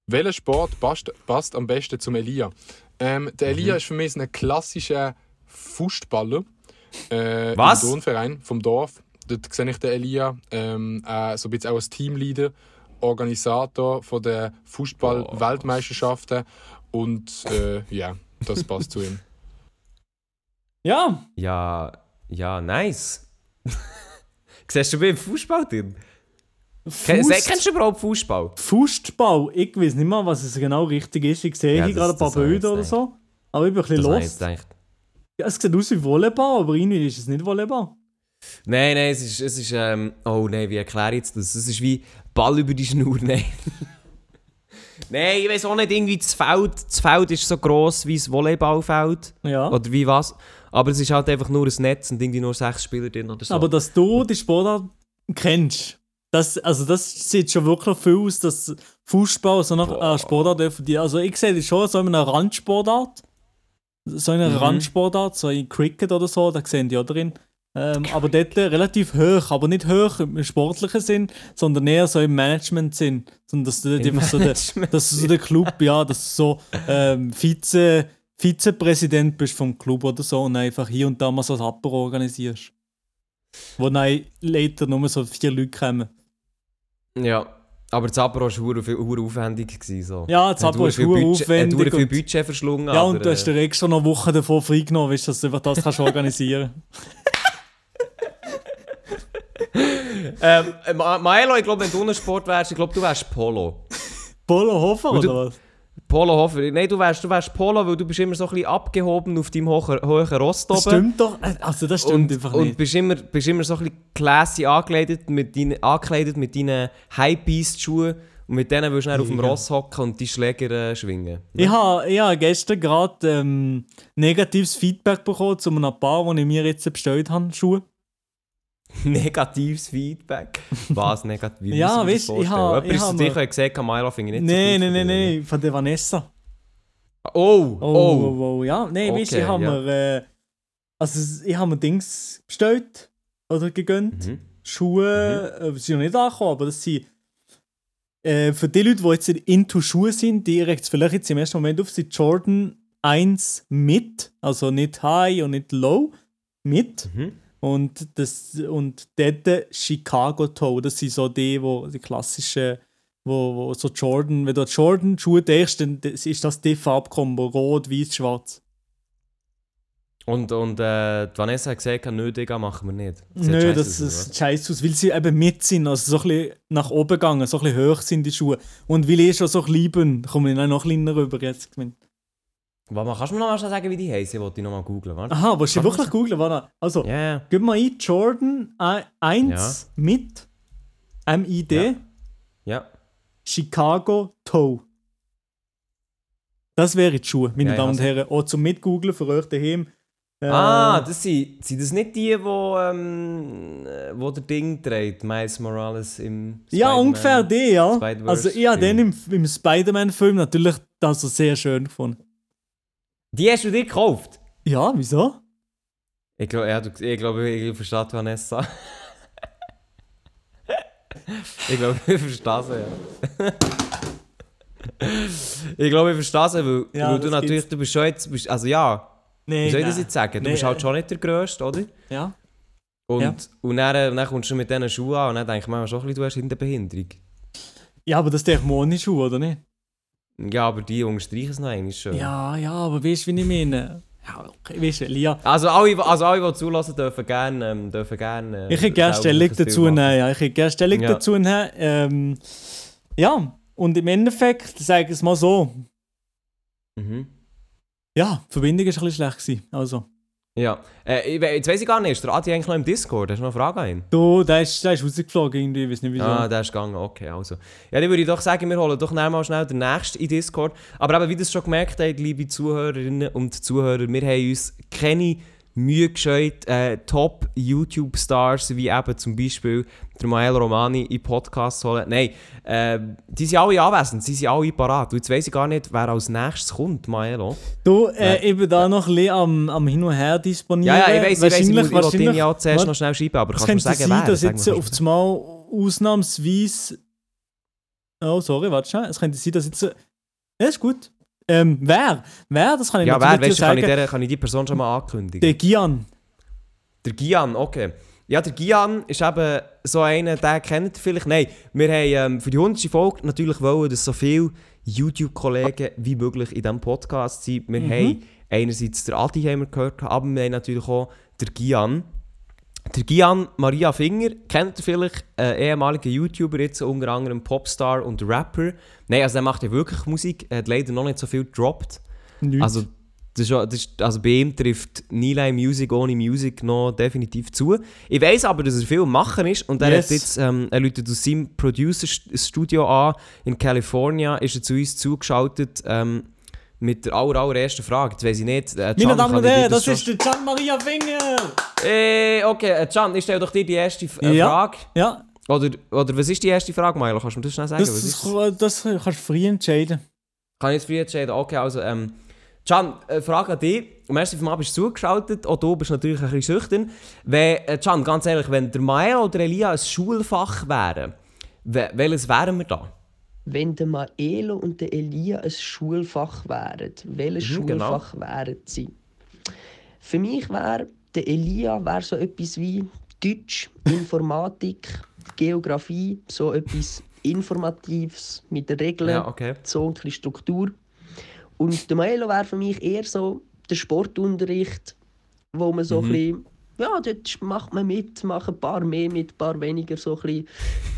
S6: Welcher Sport passt, passt am besten zum Elia? Ähm, der Elia ist für mich so ein klassischer Fußballer. Äh,
S4: Was?
S6: Im Turnverein vom Dorf. Dort sehe ich den Elia ähm, äh, so ein bisschen auch als Teamleader, Organisator von der Fußball-Weltmeisterschaften. Und äh, ja, das passt zu ihm. [LAUGHS]
S2: Ja,
S4: Ja, ja, nice. [LAUGHS] Siehst du beim Fußball drin?
S2: Fuß-
S4: Kennst du überhaupt Fußball?
S2: Fußball. Ich weiß nicht mal, was es genau richtig ist. Ich sehe
S4: Ja,
S2: hier gerade ein paar Bilder oder so. Aber ich bin ein bisschen
S4: gedacht.
S2: Ja, es sieht aus wie Volleyball, aber irgendwie ist es nicht Volleyball.
S4: Nein, nein, es ist, es ist ähm, oh nein, wie erkläre ich jetzt das? Es ist wie Ball über die Schnur, nein. [LAUGHS] nein, ich weiß auch nicht, irgendwie das Feld, das Feld ist so gross wie das Volleyballfeld.
S2: Ja.
S4: Oder wie was. Aber es ist halt einfach nur ein Netz und irgendwie nur sechs Spieler drin oder so.
S2: Aber dass du die Sportart kennst, das, also das sieht schon wirklich viel aus, dass Fußball so nach einer Sportart die. Also ich sehe das schon so in einer Randsportart. So in einer
S4: Mhm.
S2: Randsportart, so in Cricket oder so, da sehen die auch drin. Ähm, aber dort relativ hoch, aber nicht hoch im sportlichen Sinn, sondern eher so im Management-Sinn. Dass du dort so der, dass du so der Club, ja, dass du so ähm, Vize, Vizepräsident bist vom Club oder so und einfach hier und da mal so ein Apero organisierst. Wo dann later nur so vier Leute kommen.
S4: Ja. Aber das Apero war hure aufwendig. So.
S2: Ja, das
S4: viel
S2: hure
S4: Budget-
S2: aufwendig
S4: Hat viel Budget verschlungen.
S2: Ja, und du hast
S4: äh,
S2: dir extra noch Wochen davor freigenommen, weißt, dass du einfach das kannst [LAUGHS] organisieren
S4: ähm, Ma- Maelo, ich glaube, wenn du ein Sport wärst, ich glaube, du wärst Polo.
S2: Polo Hofer
S4: Und du-
S2: oder was?
S4: Polo Hofer. Nein, du wärst, du wärst Polo, weil du bist immer so ein bisschen abgehoben auf deinem hohen, hohen Rost
S2: Das
S4: oben.
S2: stimmt doch. Also, das stimmt
S4: und,
S2: einfach
S4: und
S2: nicht.
S4: bist immer, bist immer so ein bisschen classy angekleidet mit deinen, angekleidet mit deinen High-Beast-Schuhen und mit denen willst du dann auf dem
S2: Ja.
S4: Ross hocken und die Schläger äh, schwingen.
S2: Ich habe ha gestern gerade ähm, negatives Feedback bekommen zu einem Paar, die ich mir jetzt bestellt habe, Schuhe. [LAUGHS]
S4: Negatives Feedback. Was negativ? [LAUGHS]
S2: Ja,
S4: ich
S2: weißt, ich
S4: Jemand
S2: ich
S4: ist
S2: ha
S4: zu
S2: mir-
S4: dir gesagt, Kamila finde ich nicht
S2: Nein, nein, nein, nein, von der Vanessa.
S4: Oh,
S2: Oh,
S4: oh.
S2: oh, oh, ja. Nein, weißt du,
S4: Okay,
S2: ich habe
S4: ja.
S2: mir, äh, also ich habe mir Dings bestellt oder gegönnt.
S4: Mhm.
S2: Schuhe, äh, sind noch nicht angekommen, aber das sind äh, für die Leute, die jetzt into Schuhe sind, die regt vielleicht jetzt im ersten Moment auf, sind Jordan 1 mit, also nicht High und nicht Low, mit.
S4: Mhm.
S2: Und, das, und dort Chicago Toe, das sind so die, wo, die klassischen, wo, wo so Jordan, wenn du an Jordan-Schuhe denkst, dann ist das die Farbkombo, rot, weiß, schwarz.
S4: Und, und äh, Vanessa hat gesagt, nö, Digga, machen wir nicht. Sieht
S2: Nö, das ist scheiße aus, weil sie eben mit sind, also so ein bisschen nach oben gegangen, so ein bisschen hoch sind die Schuhe. Und weil ich schon so klein bin, komme ich noch kleiner rüber jetzt.
S4: Warte kannst du mir noch mal sagen, wie die heißen? Ich wollte die noch mal warte.
S2: Aha, willst du wirklich googeln? Warte. Also,
S4: Ja, ja.
S2: gib mal ein Jordan 1
S4: Ja.
S2: mit MID
S4: Ja. Ja.
S2: Chicago Toe. Das wären die Schuhe, meine
S4: Ja, ich
S2: Damen und
S4: has-
S2: Herren. Auch zum Mitgooglen für euch daheim. Äh,
S4: Ah, das sind, sind das nicht die, wo, ähm, äh, wo der Ding dreht, Miles Morales im
S2: ja,
S4: Spider-Man?
S2: ungefähr die, ja. Also, ich habe den im, im Spider-Man-Film natürlich also sehr schön gefunden.
S4: Die hast du dir gekauft?
S2: Ja, wieso?
S4: Ich glaube, ja, du- ich glaube, ich verstehe die Vanessa. [LAUGHS] ich glaube, ich verstehe sie, ja. [LAUGHS] ich glaube, ich verstehe sie, weil,
S2: Ja,
S4: weil du
S2: das
S4: natürlich, du bist schon jetzt, bist, also ja,
S2: Nee,
S4: Wie soll ich das jetzt sagen? Du
S2: Nee,
S4: bist halt
S2: äh,
S4: schon nicht der Grösste, oder?
S2: Ja.
S4: Und,
S2: Ja.
S4: und dann, äh, dann kommst du mit diesen Schuhen an und dann denke ich mir schon ein bisschen, du hast eine Behinderung.
S2: Ja, aber das ist doch ohne Schuhe, oder nicht?
S4: Ja, aber die unterstreichen es noch einmal schön.
S2: Ja, ja, aber weißt du, wie ich meine? Ja, okay, weißt du, Lia.
S4: Also alle, also alle, die zulassen, dürfen gerne... Ähm, dürfen gerne äh,
S2: Ich hätte gerne Stellung dazu nehmen, ja. Ich hätte gerne Stellung
S4: Ja.
S2: dazu nehmen. Ähm, ja, und im Endeffekt, sage ich es mal so,
S4: Mhm.
S2: ja, die Verbindung war ein bisschen schlecht. Gewesen. Also,
S4: Ja. Äh, jetzt weiss ich gar nicht, ist der Adi eigentlich noch im Discord? Hast du noch eine Frage an ihn?
S2: du, der ist, der ist rausgeflogen irgendwie, ich weiß nicht wieso.
S4: Ah, der ist gegangen, okay, also. Ja, dann würde ich doch sagen, wir holen doch mal schnell den nächsten in Discord. Aber eben, wie ihr es schon gemerkt habt, liebe Zuhörerinnen und Zuhörer, wir haben uns keine Mühe gescheut, äh, Top-YouTube-Stars, wie eben zum Beispiel der Mael Romani in Podcast zu holen. Nein, äh, die sind alle anwesend, sie sind alle parat. Und jetzt weiss ich gar nicht, wer als nächstes kommt, Maelo.
S2: Du, äh, ich bin da noch ein bisschen am, am Hin und Her disponieren.
S4: Ja, ja, ich weiss, ich weiss, ich,
S2: Wahrscheinlich-
S4: muss- ich
S2: wahrscheinlich-
S4: ja zuerst noch schnell schreiben, aber kannst du mir sagen,
S2: sein,
S4: wer?
S2: dass jetzt
S4: mir
S2: auf
S4: kurz.
S2: das Mal ausnahmsweise. Oh, sorry, warte schnell. Es könnte sein, dass jetzt. Ja, ist gut. Ähm, wer? Wer? Das kann ich
S4: Ja, wer? Weißt du, kann ich,
S2: sagen.
S4: der, kann ich die Person schon mal ankündigen?
S2: Der Gian.
S4: Der Gian, okay. Ja, der Gian ist eben so einer, den kennt vielleicht. Nein, wir haben ähm, für die 100. Folge natürlich wollen, dass so viele YouTube-Kollegen wie möglich in diesem Podcast sind. Wir
S2: Mhm.
S4: haben einerseits der Adi haben wir gehört, aber wir haben natürlich auch der Gian. Der Gian Maria Finger kennt ihr vielleicht, äh, ehemaliger YouTuber, jetzt unter anderem Popstar und Rapper. Nein, also der macht ja wirklich Musik, er hat leider noch nicht so viel gedroppt.
S2: Nichts.
S4: Also, das ist, das ist, also bei ihm trifft Nile Music ohne Music noch definitiv zu. Ich weiß aber, dass er viel machen ist und er
S2: Yes.
S4: hat jetzt, ähm, er läutet aus seinem Producer-Studio an in California, ist er zu uns zugeschaltet ähm, mit der aller, allerersten Frage. Jetzt weiss ich nicht, äh,
S2: Meine
S4: Can,
S2: Damen und Herren, das
S4: schon-
S2: ist der Gian Maria Finger!
S4: Äh, okay, äh, Can, ich stelle doch dir die erste äh,
S2: Ja.
S4: Frage.
S2: Ja,
S4: Oder, oder was ist die erste Frage, Milo? Kannst du mir das schnell sagen?
S2: das, das, das kannst du frei entscheiden.
S4: Kann ich jetzt früh entscheiden? Okay, also, ähm, Can, äh, Frage an dich. Am ersten Mal bist du zugeschaltet, auch du bist natürlich ein bisschen schüchtern. Wenn, äh, Can, ganz ehrlich, wenn der Mael oder Elia ein Schulfach wären, we welches wären wir da?
S7: Wenn der Maelo und der Elia ein Schulfach wären, welches
S4: Mhm, genau.
S7: Schulfach wären sie? Für mich wäre der Elia wär so etwas wie Deutsch, Informatik, Geografie, so etwas Informatives mit den Regeln,
S4: Ja, okay.
S7: so ein bisschen Struktur. Und der Maelo wäre für mich eher so der Sportunterricht, wo man so
S4: Mhm.
S7: ein bisschen, ja, dort macht man mit, macht ein paar mehr mit, ein paar weniger, so ein bisschen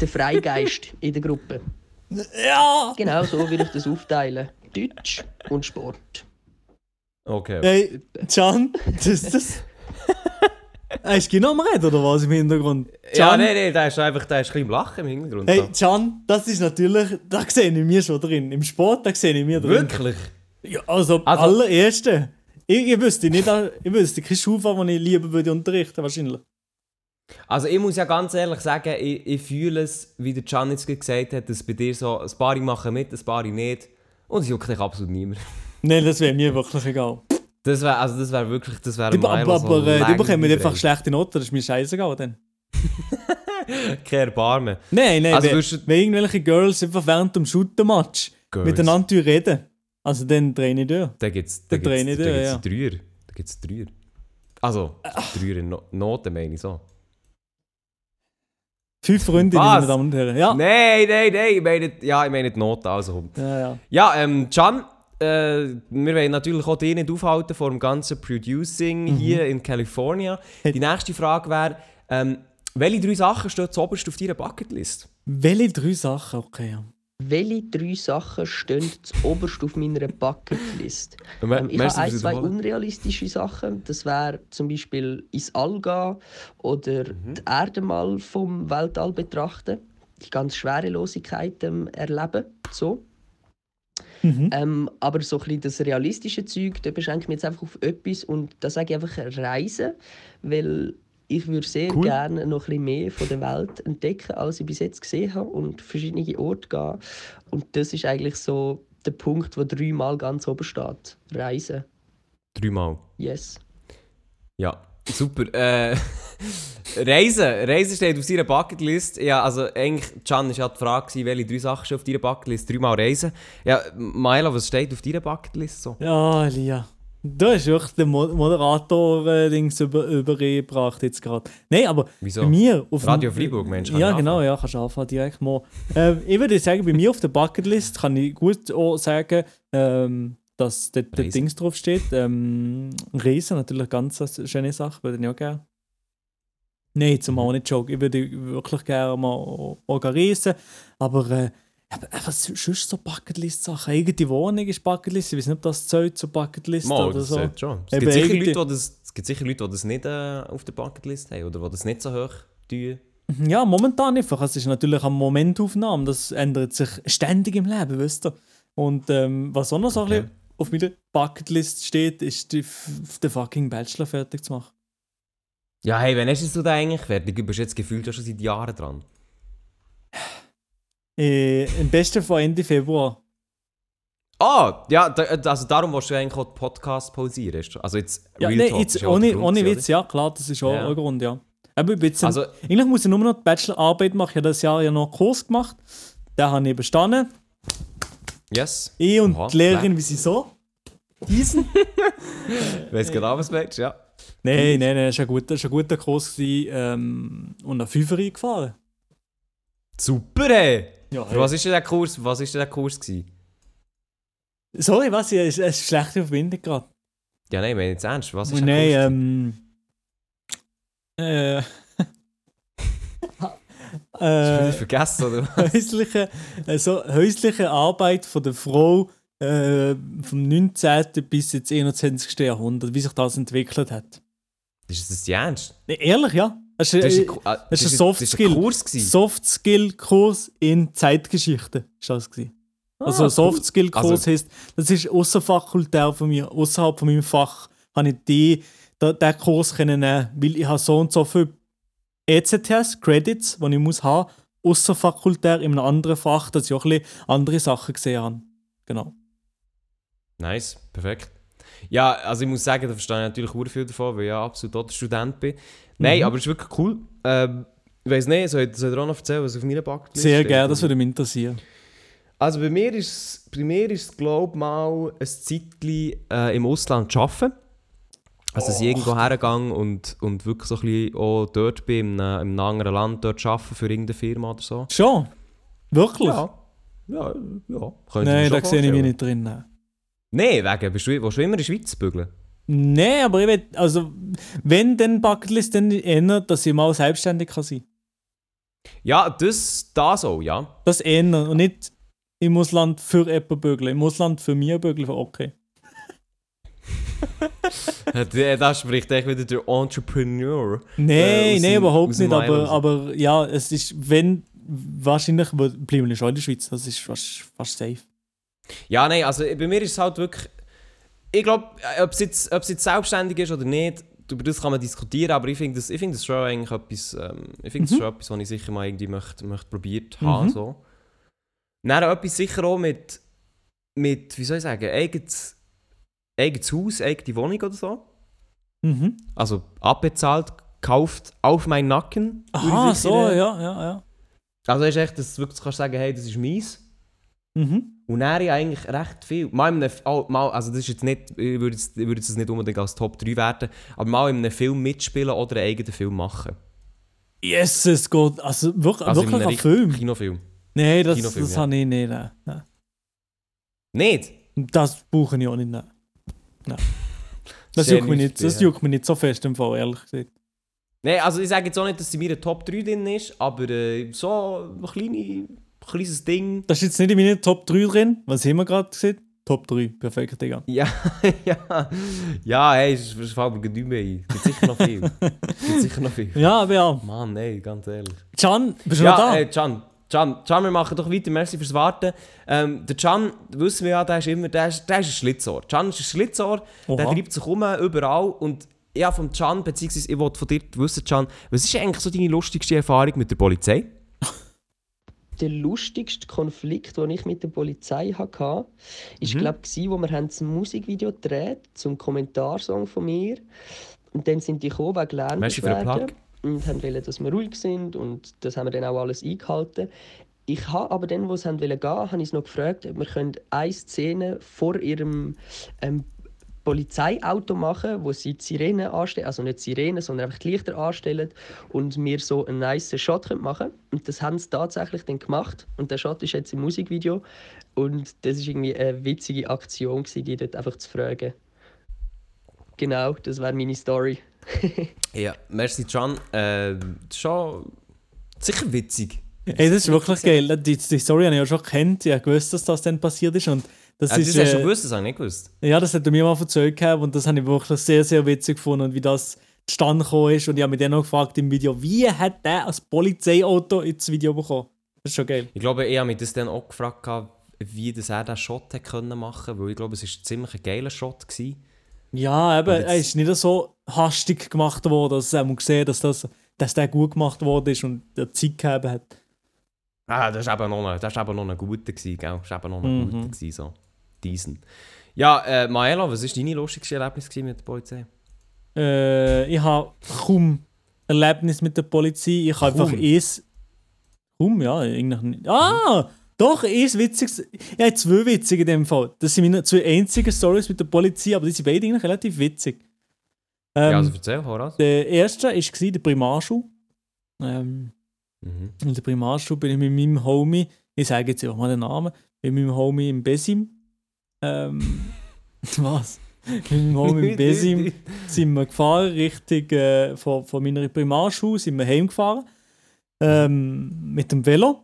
S7: der Freigeist [LAUGHS] in der Gruppe.
S2: Ja!
S7: Genau so würde ich das aufteilen. Deutsch und Sport.
S4: Okay.
S2: Hey, Can, das das. Hast du genau am Reden oder was im Hintergrund?
S4: Ja,
S2: Can?
S4: nein, nein, da ist einfach da ist ein bisschen im Lachen im Hintergrund.
S2: Hey. Can, das ist natürlich. Da sehe ich mir schon drin. Im Sport, da sehe ich mir drin.
S4: Wirklich?
S2: Ja, also,
S4: Also-
S2: allererste. Ich, ich wüsste nicht, ich wüsste kein Schulfach, das ich lieber würde unterrichten wahrscheinlich.
S4: Also ich muss ja ganz ehrlich sagen, ich, ich fühle es, wie der Can jetzt gesagt hat, dass bei dir so ein paar machen mit, ein paar nicht. Und es juckt dich absolut niemand. [LAUGHS]
S2: Nein, das wäre mir wirklich egal.
S4: Das wäre also das wär wirklich, das wäre
S2: Die, aber aber die bekommen einfach schlechte Noten, das ist mir scheißegal dann. [LAUGHS]
S4: Kein Erbarmen.
S2: Nein, nein,
S4: Also
S2: wenn,
S4: du-
S2: wenn irgendwelche Girls einfach während dem Shooter-Match miteinander reden, also dann drehe ich durch.
S4: Da gibt es Dreier. Da gibt es Dreier. Also, Dreier in no Noten meine ich so.
S2: Fünf Freundinnen, meine Damen und Herren. Ja.
S4: Nein, nein, nein, ich meine, ja, ich meine die Noten, also komm.
S2: Ja, ja.
S4: Ja, ähm, Can, äh, wir wollen natürlich auch dich nicht aufhalten vor dem ganzen Producing hier in California.
S2: Hey.
S4: Die nächste Frage wäre, ähm, welche drei Sachen stehen zuoberst auf deiner Bucketlist?
S2: Welche drei Sachen? Okay, ja.
S7: Welche drei Sachen stehen zuoberst auf meiner Bucketlist? Ähm, ich
S4: merci
S7: habe ein, zwei unrealistische Sachen. Das wäre zum Beispiel ins All gehen oder die Erde mal vom Weltall betrachten. Die ganz Schwerelosigkeit ähm, erleben. So.
S2: Mhm.
S7: Ähm, aber so ein bisschen das realistische Zeug, da beschränke ich mich jetzt einfach auf etwas und da sage ich einfach Reisen, weil ich würde sehr
S2: Cool.
S7: gerne noch ein bisschen mehr von der Welt entdecken, als ich bis jetzt gesehen habe und verschiedene Orte gehen. Und das ist eigentlich so der Punkt, wo dreimal ganz oben steht. Reisen.
S4: Dreimal.
S7: Yes.
S4: Ja, super. Äh, [LAUGHS] Reisen. Reisen steht auf seiner Bucketlist. Ja, also eigentlich, Can, war ja die Frage, welche drei Sachen stehen auf deiner Bucketlist. Dreimal Reisen. Ja, Maela, was steht auf deiner Bucketlist so?
S2: Ja, Elia. Du hast wirklich den Mo Moderator-Dings über, übergebracht jetzt gerade. Nein, aber
S4: Wieso?
S2: bei mir auf
S4: Radio Freiburg, Mensch,
S2: Ja, genau,
S4: anfangen?
S2: ja, kannst du anfangen direkt mal. ähm, ich würde sagen, bei mir auf der Bucketlist kann ich gut auch sagen, ähm, dass der
S4: Reisen.
S2: Dings draufsteht. Ähm, Reisen, natürlich eine ganz eine schöne Sache, würde ich auch gerne. Nein, zum
S4: Mhm.
S2: auch nicht joken. Ich würde wirklich gerne mal auch auch reisen. Aber äh, aber einfach sonst so Bucketlist-Sachen. Eigene Wohnung ist Bucketlist. Ich weiß nicht, ob das zählt zur Bucketlist
S4: Mal,
S2: oder
S4: das
S2: so.
S4: zählt schon. Es gibt, sicher Leute, die das, es gibt sicher Leute, die das nicht äh, auf der Bucketlist haben oder die das nicht so hoch tun.
S2: Ja, momentan einfach. Es ist natürlich eine Momentaufnahme. Das ändert sich ständig im Leben, wisst ihr. Und ähm, was auch noch so ein
S4: Okay.
S2: bisschen auf meiner Bucketlist steht, ist die, den fucking Bachelor fertig zu machen.
S4: Ja, hey, wann hast du da eigentlich fertig? Du bist jetzt gefühlt schon seit Jahren dran. [SIGHS]
S2: Äh, Im besten Fall Ende Februar.
S4: Ah, ja, da, also darum willst du eigentlich auch den Podcast pausieren. Also jetzt
S2: Ja,
S4: Real
S2: nee,
S4: Talk
S2: jetzt,
S4: ist ja auch
S2: ohne,
S4: Grund
S2: ohne Witz, ja, klar, das ist auch
S4: Ja.
S2: ein Grund, ja. Aber jetzt,
S4: Also-
S2: eigentlich muss ich nur noch die Bachelorarbeit machen. Ich habe das Jahr ja noch einen Kurs gemacht. Den habe ich bestanden.
S4: oder? Yes.
S2: Ich und
S4: Oha,
S2: die Lehrerin, wie sie so. Diesen?
S4: Weißt genau, was du meinst, ja.
S2: Nein, nein, nein, das war ein guter, ein guter Kurs gewesen, ähm, und eine Fünferin gefahren.
S4: Super, hey!
S2: Ja,
S4: was ist denn der Kurs? Was ist denn der Kurs gewesen?
S2: Sorry, was? Es ist eine schlechte Verbindung gerade.
S4: Ja, nein, meine jetzt ernst. Was ist der
S2: Nein,
S4: Kurs?
S2: ähm. Äh. [LAUGHS] Äh,
S4: vergessen, oder was?
S2: häusliche, also häusliche Arbeit von der Frau äh, vom 19. bis ins 21. Jahrhundert, wie sich das entwickelt hat.
S4: Ist das ernst?
S2: Nee, ehrlich, ja. Das ist,
S4: Das ist
S2: äh,
S4: ein, ah,
S2: das ist ein Soft Skill.
S4: Kurs gewesen.
S2: Soft Skill Kurs in Zeitgeschichte. Ist das gewesen. Also
S4: Ah,
S2: Soft. Skill Kurs
S4: Also-
S2: heisst, das ist außerfakultär von mir, außerhalb von meinem Fach, habe ich die, da, den Kurs können nehmen, weil ich habe so und so viele ECTS, Credits, die ich muss haben, außerfakultär in einem anderen Fach, dass ich auch ein bisschen andere Sachen gesehen habe. Genau.
S4: Nice, perfekt. Ja, also ich muss sagen, da verstehe ich natürlich sehr viel davon, weil ich ja absolut auch Student bin. Nein,
S2: Mhm.
S4: aber es ist wirklich cool. Ähm, ich weiß nicht, soll, soll ihr auch noch erzählen, was auf meiner Bucketlist
S2: Sehr gerne, das würde mich interessieren.
S4: Also bei mir ist es glaube ich mal ein Zeitchen äh, im Ausland zu arbeiten. Also dass ich irgendwo hergegangen und, und wirklich so ein bisschen auch dort bin, in einem, in einem anderen Land dort arbeiten für irgendeine Firma oder so.
S2: Schon? Wirklich?
S4: Ja, ja, ja. Könnte ich
S2: Nein, da sehe ich mich nicht drin. nein.
S4: Wegen, willst du, willst du immer in der Schweiz bügeln?
S2: Nein, aber ich will, also, wenn dann Bucketlist, dann eher, dass ich mal selbstständig kann sein
S4: Ja, das, das auch, ja.
S2: Das eher. Und nicht im Ausland für jemanden bügeln. Im Ausland für mich bügeln, okay. [LAUGHS]
S4: Da da spricht echt wieder der Entrepreneur.
S2: Nein,
S4: Äh,
S2: nein, überhaupt nicht. Aber, aber ja, es ist, wenn, wahrscheinlich bleiben wir schon in der Schweiz. Das ist fast, fast safe.
S4: Ja, nein, also bei mir ist es halt wirklich. Ich glaube, ob es jetzt, ob es jetzt selbstständig ist oder nicht, über das kann man diskutieren, aber ich finde das, ich find das schon eigentlich etwas, ähm, ich finde das schon etwas, was ich sicher mal irgendwie möchte, möchte probiert haben.
S2: Mhm.
S4: So. Dann etwas sicher auch mit, mit wie soll ich sagen, eigenes, eigenes Haus, eigene Wohnung oder so.
S2: Mhm.
S4: Also abbezahlt, gekauft auf meinen Nacken.
S2: Aha, so,
S4: äh,
S2: ja, ja, ja.
S4: Also ist echt, dass du wirklich kannst sagen, hey, das ist meins.
S2: Mhm.
S4: Und er ja eigentlich recht viel. Mal in einem, oh, mal, also das ist jetzt nicht, ich würde ich würde jetzt das nicht unbedingt als Top 3 werten, aber mal in einem Film mitspielen oder einen eigenen Film machen.
S2: Yes, es geht. Also wirklich,
S4: Also
S2: wirklich ein Film.
S4: Kinofilm.
S2: Nein, das,
S4: Kinofilm,
S2: das
S4: ja.
S2: habe ich nicht. Nein. Nein.
S4: Nicht?
S2: Das brauche ich auch nicht. Nein. Nein. Das,
S4: Sehr
S2: juckt mich nicht, das
S4: ja.
S2: juckt mich nicht so fest im Fall, ehrlich gesagt.
S4: Nein, also ich sage jetzt auch nicht, dass sie mir Top 3 drin ist, aber äh, so ein kleine, kleines Ding.
S2: Das ist jetzt nicht in meinen Top 3 drin. Was haben wir gerade gesehen? Top 3. Perfekt, Digga.
S4: Ja, [LAUGHS] ja. Ja, hey, es fällt mir nicht mehr ein. Es gibt sicher noch viel. Gibt sicher noch viel.
S2: Ja, aber ja.
S4: Mann, ey, ganz ehrlich.
S2: Can, bist du
S4: Ja,
S2: noch da?
S4: äh, Can, Can, Can, wir machen doch weiter, merci fürs Warten. Ähm, der Can, wissen wir ja, der ist immer, der ist, der ist ein Schlitzohr. Can ist ein Schlitzohr, der
S2: Oha.
S4: treibt sich um, überall und ja, vom Can, beziehungsweise ich wollte von dir wissen, Can, was ist eigentlich so deine lustigste Erfahrung mit der Polizei?
S7: Der lustigste Konflikt, den ich mit der Polizei hatte, war,
S4: Mhm.
S7: glaube ich, wo wir haben ein Musikvideo gedreht zum Kommentarsong von mir. Und dann sind die gekommen wegen Lärmbeschwerden und haben wollen, dass wir ruhig sind und das haben wir dann auch alles eingehalten. Ich habe aber dann, wo sie gehen, habe ich noch gefragt, ob wir eine Szene vor ihrem ähm, Polizeiauto machen, wo sie die Sirene anstellen, also nicht Sirene, sondern einfach die Lichter anstellen und wir so einen nice Shot können machen Und das haben sie tatsächlich dann gemacht und der Shot ist jetzt im Musikvideo und das ist irgendwie eine witzige Aktion gewesen, die dort einfach zu fragen. Genau, das wäre meine Story. [LAUGHS]
S4: Ja, merci Can. Äh, schon sicher witzig.
S2: Ey, das ist wirklich geil. Die, die Story habe ich ja schon gekannt. Ich gewusst, dass das dann passiert ist. Und das
S4: äh,
S2: ist,
S4: das hast du
S2: äh,
S4: gewusst, das habe ich nicht gewusst.
S2: Ja, das hat er mir mal erzählt gehabt und das habe ich wirklich sehr, sehr witzig gefunden und wie das zustande gekommen ist. Und ich habe mich dann noch gefragt im Video, wie hat der als Polizeiauto ins Video bekommen? Das ist schon geil.
S4: Ich glaube, ich habe mich das dann auch gefragt, gehabt, wie das er diesen Shot hätte können machen weil ich glaube, es war ein ziemlich geiler Shot. Gewesen.
S2: Ja, eben, er ist nicht so hastig gemacht worden, dass er gesehen dass, das, dass der gut gemacht worden ist und der Zeit gegeben hat.
S4: Ah, das war eben noch ein, das ist eben noch ein guter, gewesen, gell? Das war eben noch ein
S2: Mhm.
S4: guter, gewesen, so. Diesen. Ja, äh, Maela, was war deine lustigste Erlebnis mit der Polizei?
S2: Äh, ich habe kaum Erlebnis mit der Polizei. Ich habe einfach eins. Kaum, ja, nicht. Ah! Doch, eins witziges. Habe zwei witzige in dem Fall. Das sind meine zwei einzigen Stories mit der Polizei, aber die sind beide eigentlich relativ witzig. Ähm,
S4: ja, also erzähl, voraus.
S2: der erste war der Primarschule. Ähm,
S4: Mhm.
S2: in der Primarschule bin ich mit meinem Homie, ich sage jetzt einfach mal den Namen, mit meinem Homie im Besim. Ähm, [LAUGHS] was? Mit meinem Homie im Besim [LAUGHS] sind wir gefahren, Richtung äh, von, von meiner Primarschule sind wir heimgefahren. Ähm, mit dem Velo.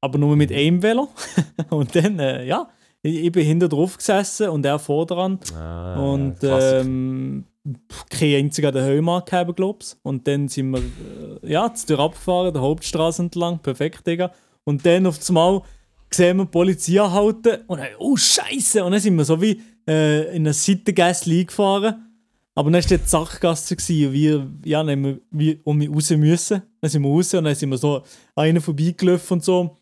S2: Aber nur mit einem Velo. [LAUGHS] und dann, äh, ja, ich, ich bin hinter drauf gesessen und er vor dran.
S4: Ah,
S2: und ähm, kein einziger der Höhemark gehabt, glaube ich. Und dann sind wir äh, ja, zu der abgefahren, der Hauptstraße entlang. Perfekt, Digga. Und dann auf einmal sehen wir die Polizei anhalten und dann, oh Scheiße! Und dann sind wir so wie äh, in einer Seitengasse gefahren. Aber dann war die Sackgasse und wir, ja, dann haben wir wie um mich raus müssen. Dann sind wir raus und dann sind wir so an einen vorbeigelaufen und so.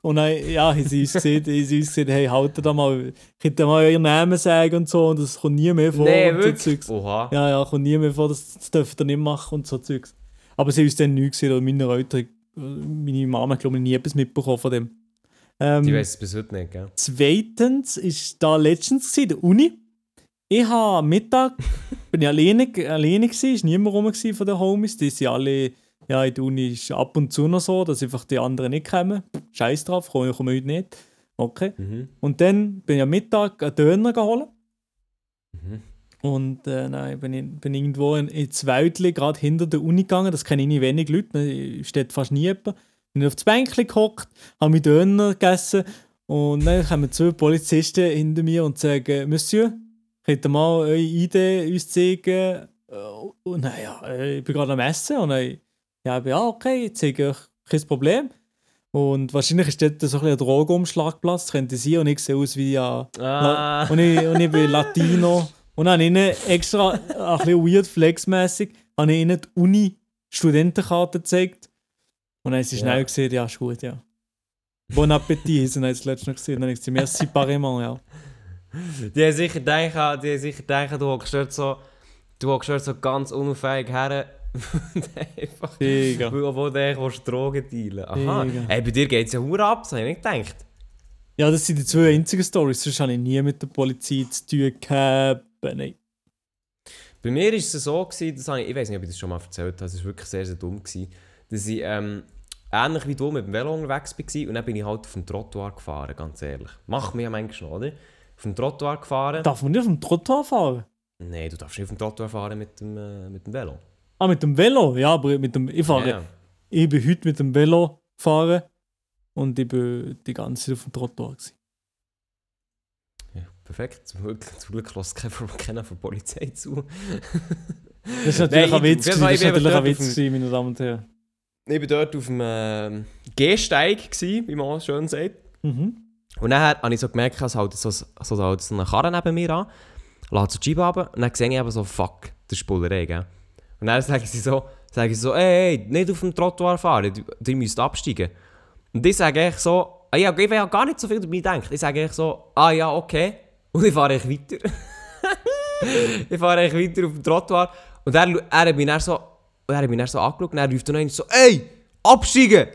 S2: Und dann, ja, haben sie uns gesehen, haben sie uns gesehen, hey, haltet da mal, könnt ihr mal euren Namen sagen und so, und das kommt nie mehr vor.
S4: Nee,
S2: und so? Zeugs.
S4: Oha.
S2: Ja, ja, kommt nie mehr vor, das, das dürft ihr nicht machen und so Zeugs. Aber sie haben uns dann nie gesehen, oder meine Eltern, meine Mama, glaube ich, nie etwas mitbekommen von dem. Ähm,
S4: Die weiß es bis heute nicht, gell?
S2: Zweitens war da letztens gewesen, der Uni. Ich habe Mittag, [LAUGHS] bin ich alleine, alleine gewesen, ist niemand rum von den Homies. Die sind alle, ja, in der Uni ist ab und zu noch so, dass einfach die anderen nicht kommen. Scheiß drauf, kommen komm heute nicht. Okay.
S4: Mhm.
S2: Und dann bin ich am Mittag einen Döner geholt.
S4: Mhm.
S2: Und äh, nein, bin ich bin irgendwo in, ins Wäldli, gerade hinter der Uni gegangen. Das kennen ich wenig Leute, ne, steht fast nie jemand. Bin auf das Bänkchen gehockt, habe meinen Döner gegessen und dann kommen zwei Polizisten hinter mir und sagen: Monsieur, könnt ihr mal eure Idee uns zeigen? Und naja, ich bin gerade am Essen und dann, ja, ich bin, ja, okay, ich zeige euch kein Problem. Und wahrscheinlich ist dort so ein ein Drogenumschlagplatz, das könnte sein, und ich sehe aus wie ja.
S4: Ah.
S2: Und ich, und ich bin Latino. [LAUGHS] Und dann habe ich ihnen extra, ein bisschen weird, flexmäßig, habe ich ihnen die Uni-Studentenkarte gezeigt. Und dann haben sie
S4: Ja.
S2: schnell gesehen, ja, ist gut, ja. Bon Appetit, haben sie das letzte noch gesehen. Dann habe ich gesagt, merci pareillement, ja.
S4: Die haben sicher gedacht, die haben sicher gedacht du hockst dort so, du hockst dort so ganz unauffällig her. [LAUGHS] einfach,
S2: Digga.
S4: obwohl du eigentlich Drogen dealen Aha.
S2: Digga.
S4: Hey, bei dir geht es ja hure ab, das habe ich nicht gedacht.
S2: Ja, das sind die zwei einzigen Stories. Sonst habe ich nie mit der Polizei zu tun gehabt. Nein.
S4: Bei mir war es so, gewesen, das habe ich, ich weiß nicht, ob ich das schon mal erzählt habe, es war wirklich sehr, sehr dumm, gewesen, dass ich ähm, ähnlich wie du mit dem Velo unterwegs war und dann bin ich halt auf dem Trottoir gefahren, ganz ehrlich. Macht mir ja manchmal noch, oder? Auf dem Trottoir gefahren.
S2: Darf man nicht auf dem Trottoir fahren?
S4: Nein, du darfst nicht auf dem Trottoir fahren mit dem, äh, mit dem Velo.
S2: Ah, mit dem Velo? Ja, aber mit dem, ich fahre.
S4: Ja.
S2: Ich bin heute mit dem Velo gefahren und ich bin die ganze Zeit auf dem Trottoir. Gewesen.
S4: Perfekt. Zum Glück, zum Glück lässt keiner von, der Polizei zu.
S2: Das ist natürlich
S4: Nein,
S2: ein Witz. Das
S4: bin
S2: natürlich ein Witz, gewesen, meine Damen und Herren.
S4: Ich war dort auf dem ähm, Gehsteig, gewesen, wie man schön sagt.
S2: Mhm.
S4: Und dann habe ich so gemerkt, es halt so, so, so, halt so eine Karre neben mir an, lade so die Scheibe runter und dann sehe ich eben so, fuck, das ist Bullerei, gell? Und dann sagen sie so, sagen sie so, ey, ey, nicht auf dem Trottoir fahren, die, die müsst absteigen. Und ich sage echt so, ah, ja, ich habe gar nicht so viel dabei gedacht. Ich sage echt so, ah ja, okay. Und ich fahre echt weiter. [LAUGHS] ich fahre echt weiter auf dem Trottoir. Und er, er hat mich dann so, er hat mich dann so angeschaut und er ruft dann so, ey, absteigen!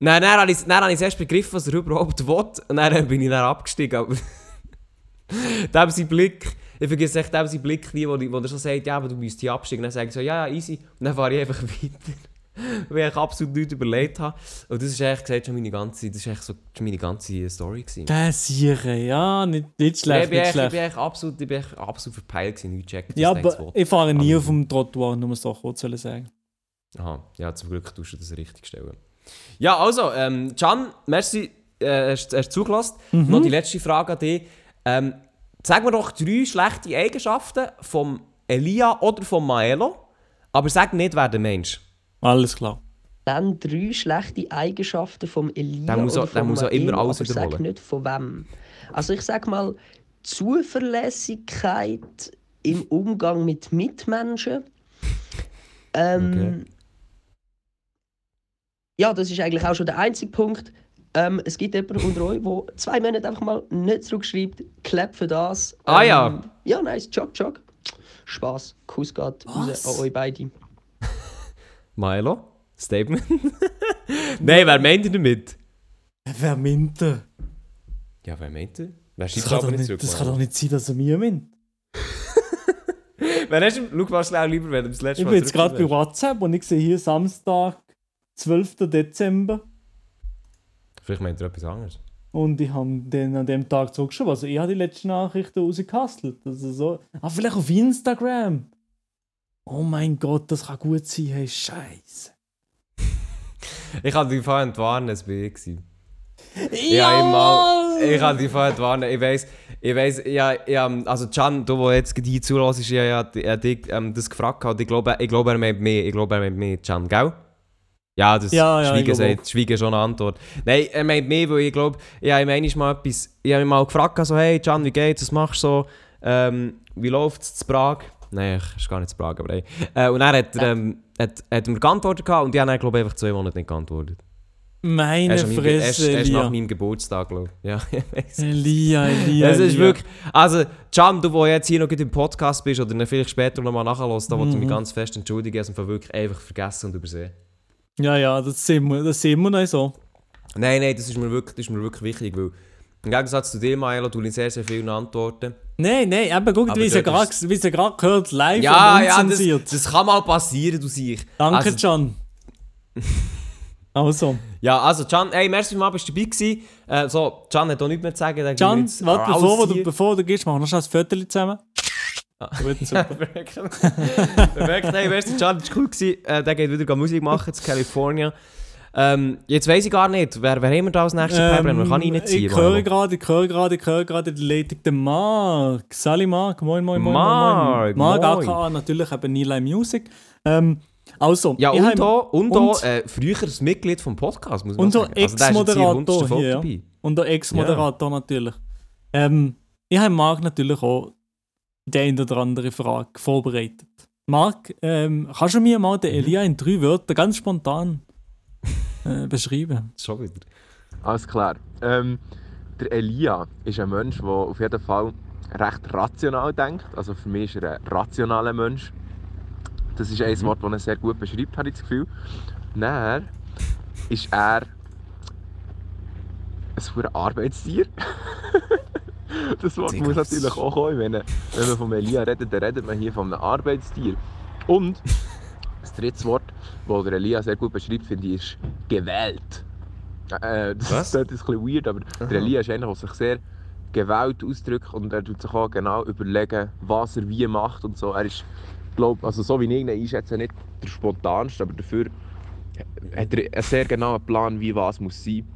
S4: Nein, dann habe ich, dann habe ich erst begriffen, was er überhaupt will. Und dann bin ich dann abgestiegen. Aber [LAUGHS] dem sein Blick, ich vergesse echt dem sein Blick nie, wo, wo er so sagt, ja, aber du müsst hier absteigen. Dann sage ich so, ja, ja, easy. Und dann fahre ich einfach [LAUGHS] weiter. [LAUGHS] Weil ich absolut nichts überlegt habe. Und das ist echt gesagt schon meine ganze, das ist echt so schon meine ganze Story gewesen.
S2: Der Siere, ja, nicht, nicht
S4: ich,
S2: schlecht,
S4: bin
S2: nicht
S4: echt, ich
S2: schlecht.
S4: bin echt absolut, ich bin absolut verpeilt gewesen, nicht gecheckt.
S2: Ja,
S4: das
S2: aber
S4: Wort-
S2: ich fahre nie auf dem Trottoir, nur so kurz sagen.
S4: Aha, ja, zum Glück tust du das richtig stellen. Ja, also, ähm, Can, merci, äh, hast, hast zugelassen.
S2: Mhm.
S4: Noch die letzte Frage an dich. Ähm, sag mir doch drei schlechte Eigenschaften vom Elia oder vom Maelo, aber sag nicht, wer der Mensch.
S2: Alles klar.
S7: Dann drei schlechte Eigenschaften vom Elia
S4: Der muss
S7: oder
S4: auch- der
S7: vom
S4: muss auch immer alles
S7: aber sag
S4: wiederholen.
S7: nicht von wem. Also ich sag mal, Zuverlässigkeit im Umgang mit Mitmenschen. Ähm, Ja, das ist eigentlich auch schon der einzige Punkt. Ähm, es gibt jemanden unter euch, der zwei Monate einfach mal nicht zurückschreibt, Clap für das.
S4: Ah,
S7: Ähm,
S4: ja.
S7: Ja, nice, Jog, Jog. Spaß, Kuss geht raus an euch beide.
S4: Maelo? Statement? [LAUGHS] Nein, wer meint ihr damit?
S2: Wer meint er?
S4: Ja, wer meint ihr? Wer
S2: Das kann, doch
S4: nicht zurück?
S2: das kann doch nicht sein, dass er mir meint. [LAUGHS]
S4: Wer hast du, schau mal schnell lieber, wenn du das letzte
S2: Ich
S4: Mal
S2: bin jetzt gerade bei WhatsApp und ich sehe hier Samstag, 12. Dezember.
S4: Vielleicht meint ihr etwas anderes.
S2: Und ich habe den an dem Tag zurückgeschrieben. Also ich habe die letzten Nachrichten rausgekastelt. Also so. Ah, vielleicht auf Instagram. Oh mein Gott, das kann gut sein. Hey, Scheiße. [LAUGHS]
S4: Ich habe dich vorhin entwarnt, es war ich. gewesen. Ja, immer. Ich habe dich vorhin entwarnt. Ich weiss, ich weiss, ja, ja, also Can, du, der jetzt hier zulässt, ist ja, ja, ja dich ähm, das gefragt hat. Ich glaube, ich glaube, er meint mehr. Ich glaube, er meint mehr, Can, gell? Ja, das
S2: Ja, ja, ich
S4: Schweigen, sagt, Schweigen ist schon eine Antwort. Nein, er meint mehr, weil ich glaube, ich habe ihm mal etwas, ich habe ihn mal gefragt, so, hey Can, wie geht's, was machst du so, ähm, wie läuft es zu Prag? Nein, ich ist gar nicht zu Prag, aber hey. Äh, und er hat, er, ähm, hat, hat mir geantwortet gehabt und ich habe dann, glaube ich, einfach zwei Monate nicht geantwortet.
S2: Meine
S4: erst,
S2: Fresse,
S4: erst nach meinem Geburtstag, glaube ich. Ja.
S2: Elia, Elia. [LAUGHS]
S4: Es ist
S2: Elia.
S4: wirklich. Also, Can, du, der jetzt hier noch im Podcast bist oder dann vielleicht später noch mal nachhörst, da wollte ich mich
S2: Mhm.
S4: ganz fest entschuldigen. Ich habe wirklich einfach vergessen und übersehen.
S2: Ja, ja, das sehen wir, das sehen wir noch so.
S4: Nein, nein, das ist mir wirklich, das ist mir wirklich wichtig, weil im Gegensatz zu dir, Maelo, du sehr, sehr viele Antworten.
S2: Nein, nein, eben, guck,
S4: Aber
S2: wie sie gerade gehört, live
S4: Ja,
S2: und
S4: ja, das,
S2: unzensiert.
S4: das kann mal passieren, du siehst.
S2: Danke,
S4: Also,
S2: Can. Also,
S4: ja, also, Can, hey, merci mal, bist du dabei gewesen. Äh, so, Can hat auch nichts mehr zu sagen.
S2: Can,
S4: jetzt
S2: warte, bevor du, bevor du gehst, machen wir noch schnell ein Viertel zusammen.
S4: Ah.
S2: Gut, [LAUGHS] super.
S4: Perfekt. Perfekt. Hey, merci, Can, das war cool. Gewesen. Äh, der geht wieder Musik machen zu California. Ähm, jetzt weiß ich gar nicht, wer, wer haben wir da als nächstes ähm, Man kann reinziehen.
S2: ich höre gerade, ich höre gerade, ich höre gerade die Leitung den Mark. Sally Mark, moin, moin, moin,
S4: Mark,
S2: moin. Mark,
S4: moin.
S2: aka natürlich eben Nilay Music. Ähm, also,
S4: Ja, und da, und
S2: und-
S4: da äh, früher ein Mitglied vom Podcast, muss man sagen. Also,
S2: Ex-Moderator
S4: 100. Folge
S2: hier, ja. Und der Ex-Moderator natürlich. Ähm, ich habe Marc natürlich auch die eine oder andere Frage vorbereitet. Marc, ähm, kannst du mir mal den Elia in drei Wörtern ganz spontan [LAUGHS] äh, beschreiben?
S4: Schon wieder.
S3: Alles klar. Ähm, der Elia ist ein Mensch, der auf jeden Fall recht rational denkt. Also für mich ist er ein rationaler Mensch. Das ist ein Wort, das er sehr gut beschreibt, habe ich das Gefühl. Dann ist er ein Arbeitstier. [LAUGHS] das Wort muss natürlich auch kommen. Wenn, wenn man von Elia redet, dann redet man hier von einem Arbeitstier. Und das dritte Wort, das der Elia sehr gut beschreibt, finde ich, ist gewählt. Äh, das
S4: Was?
S3: ist ein bisschen weird, aber der Elia ist einer, der sich sehr gewählt ausdrückt und er tut sich auch genau überlegen, was er wie macht und so. Er ist, glaub, also so wie ich ihn einschätze, nicht der spontanste, aber dafür hat er einen sehr genauen Plan, wie was muss sein.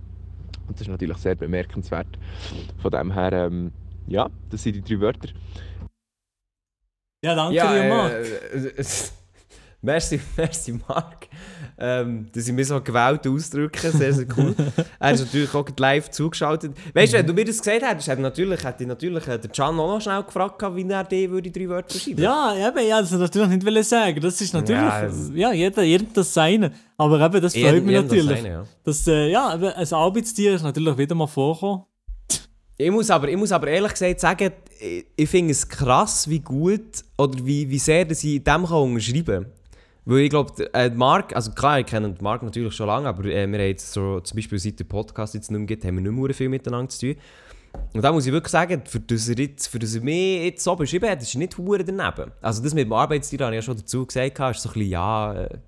S3: Und das ist natürlich sehr bemerkenswert. Von dem her, ähm, ja, das sind die drei Wörter.
S2: Ja, danke
S4: Ja,
S2: dir,
S4: äh,
S2: Marc.
S4: äh, merci, [LAUGHS] merci, Marc. Ähm, dass ich mich so gewählt ausdrücken, sehr, sehr cool. er ist natürlich auch live zugeschaltet. Weißt du, wenn du mir das gesagt hättest, hätte, natürlich, hätte ich natürlich äh, den Can auch noch schnell gefragt, wie er dir würde drei Wörter schreiben
S2: Ja, eben, ja, das natürlich nicht wollen sagen. Das ist natürlich,
S4: Ja,
S2: ja,
S4: es-
S2: jeder, jeder das Seine. Aber eben, das freut mich
S4: jeden das
S2: natürlich.
S4: seine, ja.
S2: Das, äh, ja, eben, ein Arbeitstier ist natürlich wieder mal vorgekommen.
S4: Ich muss, aber, ich muss aber ehrlich gesagt sagen, ich, ich finde es krass, wie gut oder wie, wie sehr dass ich dem kann unterschreiben kann. Weil ich glaube, äh, Mark, also klar, ich kenne Mark natürlich schon lange, aber äh, wir haben jetzt so, zum Beispiel seit der Podcast jetzt nicht mehr gibt, haben wir nicht mehr viel miteinander zu tun. Und da muss ich wirklich sagen, für das er, jetzt, für das er mich jetzt so beschrieben hat, ist nicht hure daneben. Also das mit dem Arbeitstier habe ich ja schon dazu gesagt, ist so ein bisschen, ja... Äh,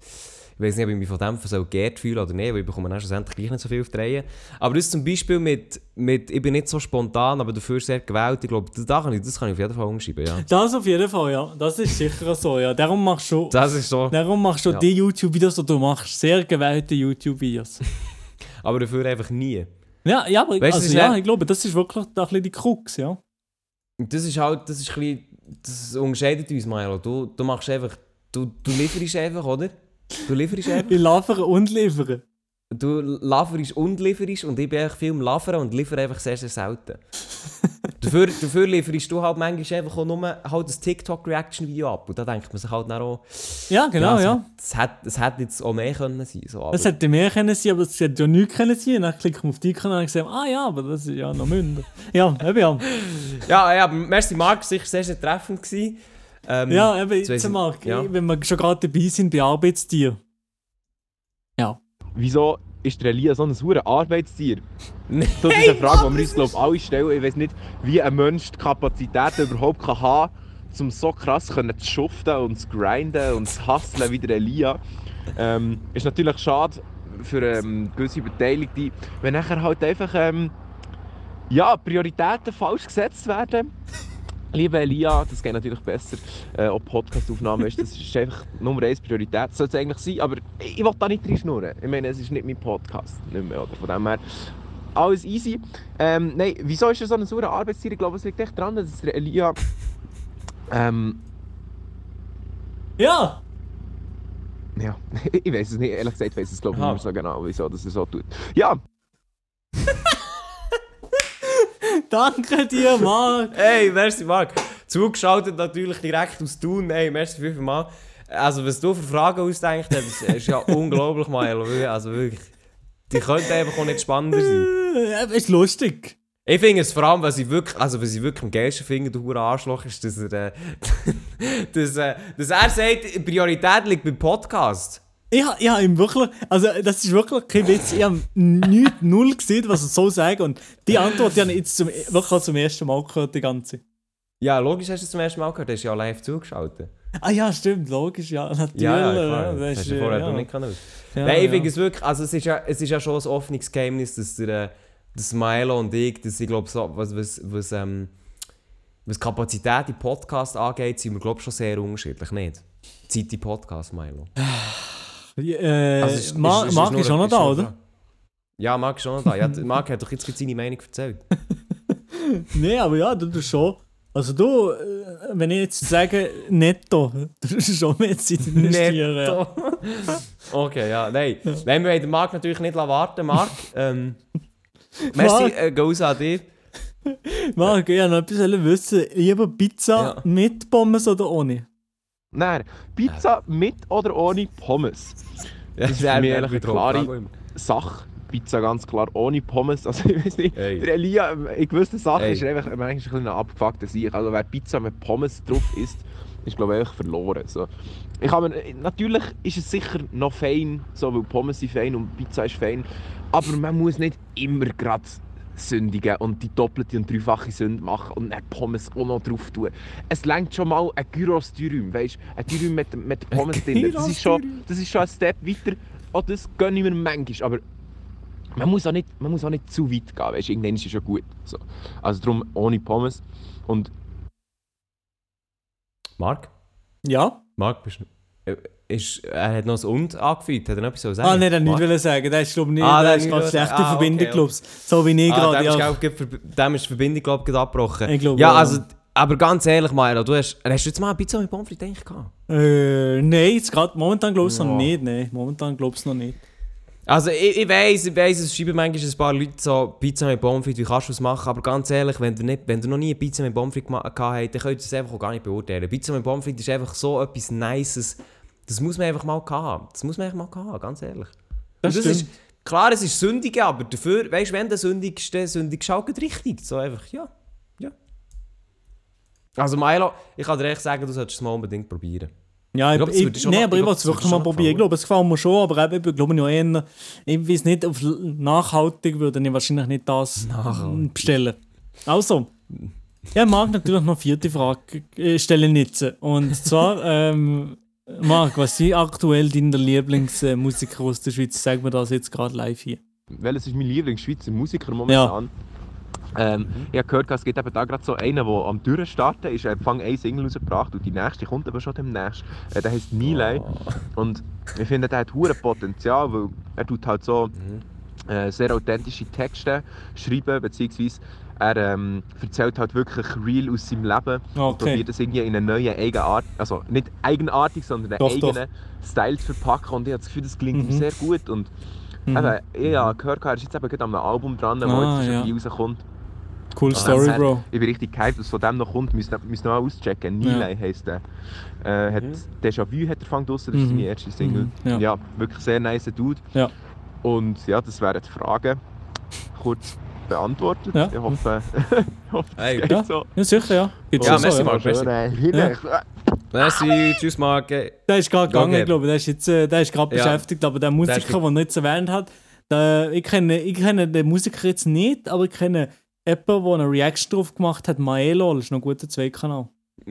S4: ich weiß nicht, ob ich mich von dem so geehrt fühle oder nicht, weil ich bekomme dann schlussendlich gleich nicht so viel auf die Reihe. Aber das zum Beispiel mit, mit ich bin nicht so spontan, aber dafür sehr gewählt, ich glaube, das kann ich, das kann ich auf jeden Fall umschreiben, ja.
S2: Das auf jeden Fall, ja. Das ist sicher so, ja. Darum machst du,
S4: Das ist so.
S2: darum machst du
S4: Ja.
S2: die YouTube-Videos, die du machst. Sehr gewählte YouTube-Videos. [LAUGHS]
S4: Aber dafür einfach nie.
S2: ja, ja, aber
S4: Weißt
S2: also, ja, ich glaube, das ist wirklich da ein bisschen die Krux, ja.
S4: Das ist halt, das ist ein bisschen, das unterscheidet uns, Milo. Du, du machst einfach, du, du lieferst einfach, oder? Du lieferst [LAUGHS] einfach.
S2: Ich liefere und liefere.
S4: Du lieferst und lieferst und ich bin einfach viel am Liefern und liefere einfach sehr, sehr selten. [LAUGHS] dafür, dafür lieferst du halt manchmal einfach auch nur halt ein TikTok-Reaction-Video ab und da denkt man sich halt dann auch...
S2: Ja, genau, ja.
S4: also, Das hätte hätte jetzt auch mehr können sein. So, aber-
S2: Das hätte mehr können sein, aber es hätte ja nichts können sein. Dann klickt man auf die Kanal und gesagt, ah ja, aber das ist ja noch Münder. Ja, eben ja. [LAUGHS]
S4: ja, ja, merci Marc, sicher sehr, sehr treffend gewesen. Ähm,
S2: Ja, eben,
S4: jetzt
S2: mal,
S4: ja.
S2: wenn wir schon gerade dabei sind bei Arbeitstieren.
S3: Wieso ist der Elia so ein hure Arbeitstier?
S4: Nein,
S3: Das ist eine [LAUGHS] Frage, die wir uns glaub, alle stellen. Ich weiß nicht, wie ein Mensch die Kapazitäten überhaupt kann haben kann, um so krass können zu schuften und zu grinden und zu hustlen wie der Elia. Ähm, ist natürlich schade für ähm, gewisse Beteiligte, wenn nachher halt einfach ähm, ja, Prioritäten falsch gesetzt werden. Liebe Elia, das geht natürlich besser. Äh, ob Podcastaufnahme ist, das ist einfach Nummer eins Priorität. Sollte es eigentlich sein, aber ich will da nicht reinschnurren. Ich meine, es ist nicht mein Podcast. Nicht mehr, oder? Von dem her, alles easy. Ähm, nein, wieso ist er so eine saure Arbeitstier? Ich glaube, es liegt echt daran, dass Elia. Ähm,
S2: Ja!
S3: ja, [LAUGHS] ich weiß es nicht. Ehrlich gesagt, weiß ich es glaube ich nicht mehr so genau, wieso dass er so tut. Ja, [LAUGHS]
S2: Danke dir, Marc! [LAUGHS]
S4: Hey, merci Marc. Zugeschaltet natürlich direkt aus Thun. Hey, merci fünfmal. Also, was du für Fragen ausdenkst, das ist ja [LAUGHS] unglaublich, Milo. Also wirklich. Die könnten einfach auch nicht spannender sein. [LAUGHS]
S2: Ist lustig.
S4: Ich finde es vor allem, was ich wirklich, also was ich wirklich am geilsten finde, hure Arschloch, ist, dass er, äh, dass, äh, dass er sagt, Priorität liegt beim Podcast.
S2: Ich, ich habe ihm wirklich, also das ist wirklich kein Witz, ich habe nichts, [LAUGHS] null gesehen, was er so sagt und die Antwort die habe ich jetzt zum, wirklich zum ersten Mal gehört, die ganze.
S4: Ja, logisch hast du es zum ersten Mal gehört, du hast ja live zugeschaltet.
S2: Ah ja, stimmt, logisch, ja, natürlich.
S4: Ja, ja, klar. Das hast du vorher
S2: ja.
S4: noch nicht können.
S2: Ja,
S4: Nein, ich
S2: ja.
S4: finde es wirklich, also es ist ja, es ist ja schon ein offenes Geheimnis, dass der, äh, dass Milo und ich, dass ich glaube, so, was, was, was, ähm, was Kapazität im Podcast angeht, sind wir glaube ich schon sehr unterschiedlich, nicht? Zeit im Podcast, Milo. [SIGHS] [SIGHS]
S2: Äh,
S4: Also, es ist-
S2: Marc
S4: ist-
S2: Marc
S4: nur-
S2: ist auch noch da, oder?
S4: Ja, Marc ist schon noch da. Ja, Marc hat doch jetzt seine Meinung erzählt. [LAUGHS]
S2: Nein, aber ja, du tust schon. Also du, wenn ich jetzt sage netto, du tust schon mehr Zeit investieren. Ja. [LAUGHS]
S4: okay, ja, nein. Nein, wir wollen den Marc natürlich nicht warten, Marc. Ähm, merci, äh, goes an dich.
S2: Marc, ich wollte noch etwas wissen. Lieber Pizza
S4: Ja.
S2: mit Pommes oder ohne?
S3: Nein. Pizza mit oder ohne Pommes? Das ist für mich eigentlich eine klare Sache. Pizza ganz klar ohne Pommes. Also ich weiß nicht,
S4: Hey.
S3: der Elia ähm, in gewissen Sachen
S4: Hey.
S3: ist er einfach manchmal ein bisschen ein abgefuckter Sieg. Also wer Pizza mit Pommes drauf isst, ist glaube ich verloren. So. Ich habe, natürlich ist es sicher noch fein, so, weil Pommes sind fein und Pizza ist fein. Aber man muss nicht immer gerade sündigen und die doppelte und dreifache Sünde machen und dann Pommes auch noch drauf tun. Es lenkt schon mal ein Gyros Dürüm, weißt du? Ein Dürüm mit, mit Pommes drin. Das ist, schon, das ist schon ein Step weiter. Auch das gönne ich mir manchmal. Aber man muss auch nicht, man muss auch nicht zu weit gehen, weißt du? Irgendwann ist es schon gut. So. Also darum ohne Pommes. Und
S4: Marc?
S2: Ja?
S4: Marc, bist du... Ist, er hat noch das Und angefügt. Hat er noch etwas zu sagen?
S2: Ah, nein, er nicht wollen sagen. Das ist, glaube ich, nicht.
S4: Ah,
S2: ist
S4: nicht
S2: gerade
S4: wollen
S2: schlechte.
S4: Ah,
S2: Verbindung,
S4: okay,
S2: glaube ich. So wie ich
S4: Ah,
S2: gerade.
S4: dem, ist,
S2: Ja.
S4: dem ist die Verbindung, glaube ich, abgebrochen.
S2: Ich glaube,
S4: ja, also... Aber ganz ehrlich, Milo, du hast, hast du jetzt mal eine Pizza mit Pommes frites eigentlich gehabt?
S2: Äh, nein, jetzt gerade momentan glaube ich noch
S4: Ja.
S2: nicht. Nein, momentan glaube ich noch nicht.
S4: Also ich, ich weiss, ich weiss, es schreiben manchmal ein paar Leute so Pizza mit Pommes frites, wie kannst du das machen? Aber ganz ehrlich, wenn du, nicht, wenn du noch nie eine Pizza mit Pommes frites gema- gehabt hast, dann könnt ihr das einfach auch gar nicht beurteilen. Pizza mit Pommes frites ist einfach so etwas Nices. Das muss man einfach mal haben. Das muss man einfach mal haben, ganz ehrlich.
S2: Das stimmt.
S4: ist, klar, es ist sündig, aber dafür, weißt du, wenn du sündigst, dann sündigst du halt richtig. So einfach, ja. Ja. Also Milo, ich kann dir echt sagen, du solltest es mal unbedingt probieren.
S2: Ja,
S4: Ich
S2: ich,
S4: glaub, das
S2: ich,
S4: schon
S2: nee, aber
S4: ich
S2: ich will
S4: das
S2: es wirklich mal probieren. Ich glaube, es gefällt mir schon, aber eben, ich glaube noch eher, ich weiß nicht, auf nachhaltig würde ich wahrscheinlich nicht das
S4: Nachhaltig.
S2: bestellen. Also, ja, mag natürlich noch eine vierte Frage äh, stellen jetzt. Und zwar, [LAUGHS] ähm, Marc, was ist aktuell deine Lieblingsmusiker aus der Schweiz? Sag mir das jetzt gerade live hier.
S3: Welches ist mein Lieblingsschweizer Musiker momentan? Ähm, ich habe gehört, es gibt eben da gerade so einen, der am Durchstarten ist. Er hat Fang eine Single rausgebracht und die nächste kommt aber schon demnächst. Äh, der heißt Nilay. Und ich finde, der hat hure Potenzial, weil er tut halt so äh, sehr authentische Texte schreiben, beziehungsweise er ähm, erzählt halt wirklich real aus seinem Leben und
S2: Okay.
S3: probiert das irgendwie in eine neue Eigenart, also nicht eigenartig, sondern einen
S2: Doch, doch.
S3: eigenen Style zu verpacken und ich habe das Gefühl, das klingt ihm
S2: Mhm.
S3: sehr gut und
S2: Mhm.
S3: Eben, ich habe gehört, er ist jetzt eben gerade an einem Album dran, das
S2: Ah,
S3: jetzt
S2: ja.
S3: schon rauskommt.
S2: Cool Story, Bro.
S3: Ich bin richtig gehypt, was von dem noch kommt. Müsst ihr mal auschecken. Nilay heisst der. Äh, hat, Déjà-vu hat er fang draussen, das ist
S2: Mhm.
S3: seine erste Single.
S2: Mhm, ja.
S3: wirklich sehr nice Dude.
S2: Ja.
S3: Und ja, das wären die Fragen. Kurz beantwortet.
S2: Ja.
S3: Ich hoffe, [LAUGHS] ich hoffe es
S4: Hey,
S3: geht
S2: ja.
S3: so.
S2: Ja, sicher, ja. Gibt's
S4: Ja,
S2: schon
S4: merci,
S2: so,
S4: Marc. merci.
S3: Schön,
S2: Ja.
S4: Merci, tschüss Marc.
S2: Der ist gerade gegangen,
S4: get.
S2: glaube ich. Der ist, jetzt, äh, der ist gerade
S4: Ja.
S2: beschäftigt, aber der Musiker,
S4: Der
S2: er jetzt erwähnt hat, der, ich, kenne, ich kenne den Musiker jetzt nicht, aber ich kenne jemanden, der eine Reaction drauf gemacht hat. Maelo, das ist noch ein guter Zweitkanal. [LAUGHS]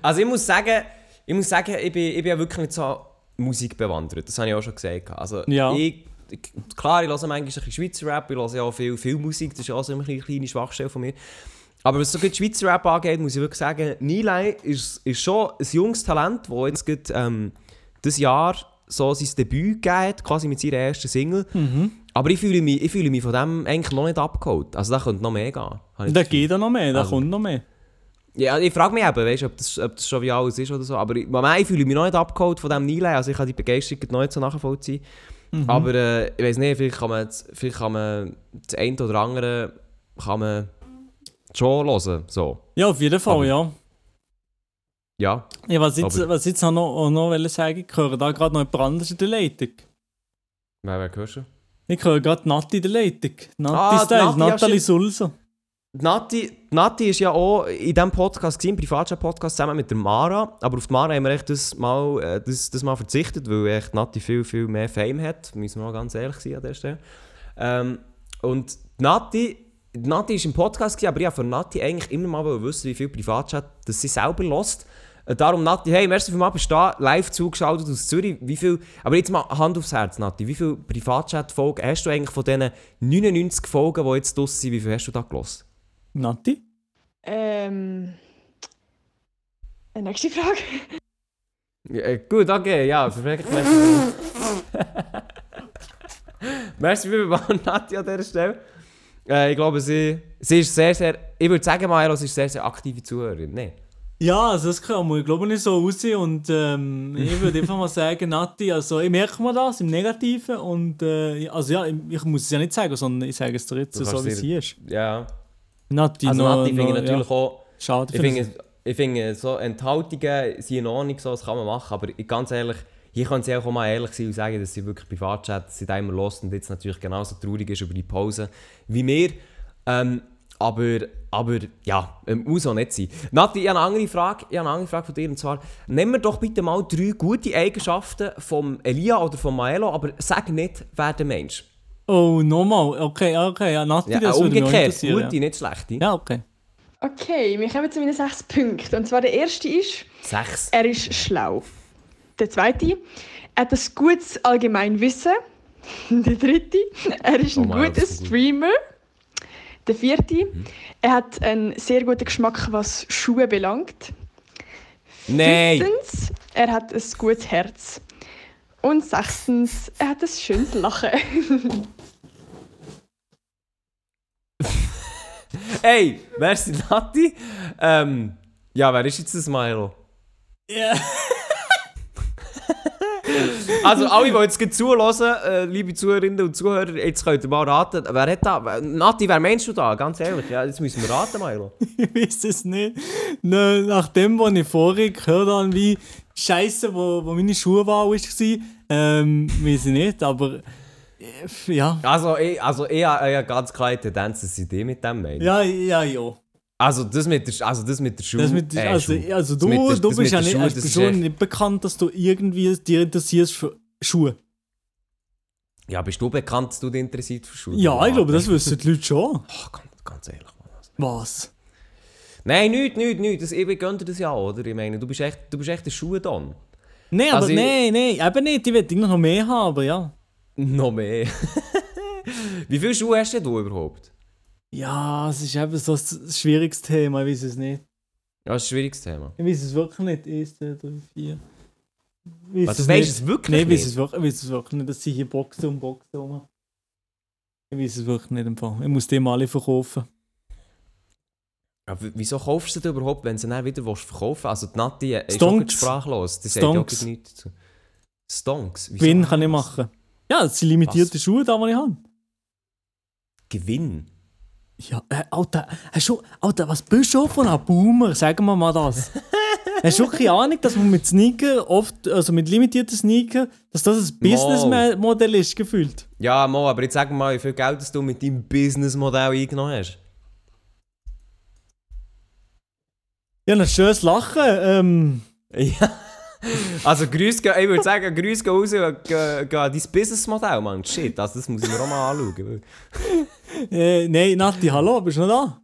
S4: Also ich muss sagen, ich muss sagen, ich bin, ich bin ja wirklich nicht so Musik bewandert. Das habe ich auch schon gesagt. Also
S2: Ja.
S4: ich, ich- klar, ich höre manchmal ein bisschen Schweizer Rap, ich höre ja auch viel, viel Musik, das ist auch so eine kleine, Schwachstelle von mir. Aber was so gut Schweizer Rap angeht, muss ich wirklich sagen, Nilay ist, ist schon ein junges Talent, das jetzt gerade, ähm, dieses Jahr so sein Debüt gegeben hat, quasi mit seiner ersten Single. Aber ich fühle, mich, ich fühle mich von dem eigentlich noch nicht abgeholt. Also da könnte noch mehr gehen.
S2: Da
S4: das
S2: geht er noch mehr, da
S4: Also-
S2: kommt noch mehr.
S4: Ja, ich frage mich eben, weißt, ob, das, ob das schon wie alles ist oder so. Aber ich, ich fühle mich noch nicht abgeholt von diesem Nilay. Also ich kann die Begeisterung noch nicht so nachvollziehen. Aber äh, ich weiß nicht, vielleicht kann, man, vielleicht kann man das eine oder andere kann man schon hören. So.
S2: Ja, auf jeden Fall,
S4: Aber-
S2: ja.
S4: Ja.
S2: ja was jetzt,
S4: Aber-
S2: was jetzt noch, auch noch wollte sagen, ich höre da gerade noch jemand anderes in der Leitung.
S4: Wer, wer hörst du?
S2: Ich höre gerade Nati in der Leitung. Nati
S4: Ah,
S2: Style, Nathalie. Sulzer.
S4: Nati, Nati ist ja auch in diesem Podcast, gewesen, im Privatchat-Podcast, zusammen mit der Mara. Aber auf die Mara haben wir echt das mal, äh, das, das mal verzichtet, weil echt Nati viel, viel mehr Fame hat. Müssen wir mal ganz ehrlich sein an der Stelle. Ähm, und Nati, Nati ist im Podcast, gewesen, aber ich wollte von Nati eigentlich immer mal wissen, wie viel Privatchat das sie selber lässt. Äh, Darum, Nati, hey, merci für mal bist du da, live zugeschaltet aus Zürich. Wie viel, aber jetzt mal Hand aufs Herz, Nati. Wie viele Privatchat-Folgen hast du eigentlich von diesen 99 Folgen, die jetzt draussen sind, wie viel hast du da gelassen?
S2: Nati?
S8: Ähm. Eine nächste Frage.
S4: Ja, äh, gut, okay, ja, perfekt. Merci. [LAUGHS] Merci vielmals, Nati, an dieser Stelle. Äh, ich glaube, sie, sie ist sehr, sehr, ich würde sagen, Maelo, sie ist sehr, sehr aktive Zuhörerin. Nee.
S2: Ja, also das kann man, glaube ich, nicht so aussehen. Und ähm, ich würde einfach mal sagen, Nati, also ich merke mir das im Negativen. Und äh, also ja, ich, ich muss es ja nicht sagen, sondern ich sage es dir jetzt so, wie es hier ist.
S4: Ja.
S2: Nati,
S4: Also Nati finde ich natürlich
S2: ja,
S4: auch,
S2: Schade
S4: ich finde, ich finde so Enthaltungen sind in Ordnung, so, das kann man machen, aber ganz ehrlich, hier können sie auch mal ehrlich sein und sagen, dass sie wirklich Privatchat da immer los und jetzt natürlich genauso traurig ist über die Pause wie wir. Ähm, aber, aber ja, ähm, muss auch nicht sein. Nati, ich habe eine andere Frage, ich habe eine andere Frage von dir und zwar, nehmen wir doch bitte mal drei gute Eigenschaften vom Elia oder von Maelo, aber sag nicht, wer der Mensch.
S2: Oh, nochmal. Okay, okay, ja, Nati,
S4: Ja,
S2: das würde mich
S4: umgekehrt, gute, nicht schlechte.
S2: Ja. ja, okay.
S8: Okay, wir kommen zu meinen sechs Punkten. Und zwar der erste ist,
S4: Sechs.
S8: er ist schlau. Der zweite, er hat ein gutes Allgemeinwissen. [LAUGHS] Der dritte, er ist ein
S4: Oh mein,
S8: guter
S4: gut.
S8: Streamer. Der vierte, er hat einen sehr guten Geschmack, was Schuhe belangt.
S4: Nein!
S8: Fünftens, er hat ein gutes Herz. Und sechstens, er hat ein schönes Lachen. [LAUGHS]
S4: Hey, merci Nati. Ähm, ja, wer ist jetzt das Milo?
S2: Ja. [LAUGHS]
S4: Also, alle, die jetzt gerade zuhören, äh, liebe Zuhörerinnen und Zuhörer, jetzt könnt ihr mal raten, wer hat da? Nati, wer meinst du da? Ganz ehrlich, ja, jetzt müssen wir raten, Milo. [LAUGHS]
S2: ich weiß es nicht. Nach dem, was ich vorher gehört habe, wie Scheiße, wo, wo meine Schuhwahl war, ähm, weiß ich nicht, aber äh, ja.
S4: Also, ich, also, ich habe ja ganz klar die Tendenz, dass sie die mit dem meinen.
S2: Ja, ja, ja.
S4: Also, das mit der, also das mit der Schule.
S2: Mit,
S4: äh,
S2: also, also du,
S4: der-
S2: du
S4: das
S2: bist ja nicht,
S4: Schule,
S2: als
S4: das ist
S2: Person
S4: echt-
S2: nicht bekannt, dass du irgendwie dir interessierst für Schuhe.
S4: Ja, bist du bekannt, dass du dich interessiert für Schule?
S2: Ja, ich glaube, das wissen die Leute schon.
S4: Oh, ganz, ganz ehrlich. Mann. Also.
S2: Was?
S4: Nein, nichts, nichts, nichts. Das, ich gönne dir das ja, oder? Ich meine, du bist echt, du bist echt der Schuh dann.
S2: Nein, aber
S4: Also
S2: nein, nein, eben nicht. Ich will noch mehr haben, aber ja.
S4: Noch mehr. [LAUGHS] Wie viele Schuhe hast du überhaupt?
S2: Ja, es ist eben so ein schwieriges Thema, ich weiß es nicht.
S4: Ja, das ist ein schwieriges Thema.
S2: Ich weiß es wirklich nicht. 1, 2, 3, 4. Ich
S4: Was, du weißt es wirklich
S2: Nein,
S4: nicht?
S2: es wirklich, ich weiß es wirklich nicht. Das sind hier Boxen und Boxen rum. Ich weiß es wirklich nicht im Fall. Ich muss die mal alle verkaufen.
S4: W- wieso kaufst du sie denn überhaupt, wenn du sie dann wieder verkaufen Also die Nati ist
S2: Stonks.
S4: auch sprachlos. Die sagt auch
S2: Stonks.
S4: nichts dazu. Stonks? Wieso?
S2: Gewinn kann ich machen. Ja, das sind limitierte Schuhe, da, die ich habe.
S4: Gewinn?
S2: Ja, äh, Alter, hast du, Alter, was bist du von einem Boomer? Sagen wir mal das. [LAUGHS] hast du keine Ahnung, dass man mit Sneaker oft, also mit limitierten Sneaker, dass das ein Businessmodell ist, gefühlt?
S4: Ja, Mo, aber jetzt sag mal, wie viel Geld das du mit deinem Businessmodell eingenommen hast.
S2: Ja, ein schönes Lachen. Ähm,
S4: Ja. Also grüß, ich würde sagen, grüß raus und geh, dein Businessmodell, Mann. Shit, also das muss ich mir auch mal anschauen. [LAUGHS]
S2: äh, nein, Nati, hallo, bist du noch da?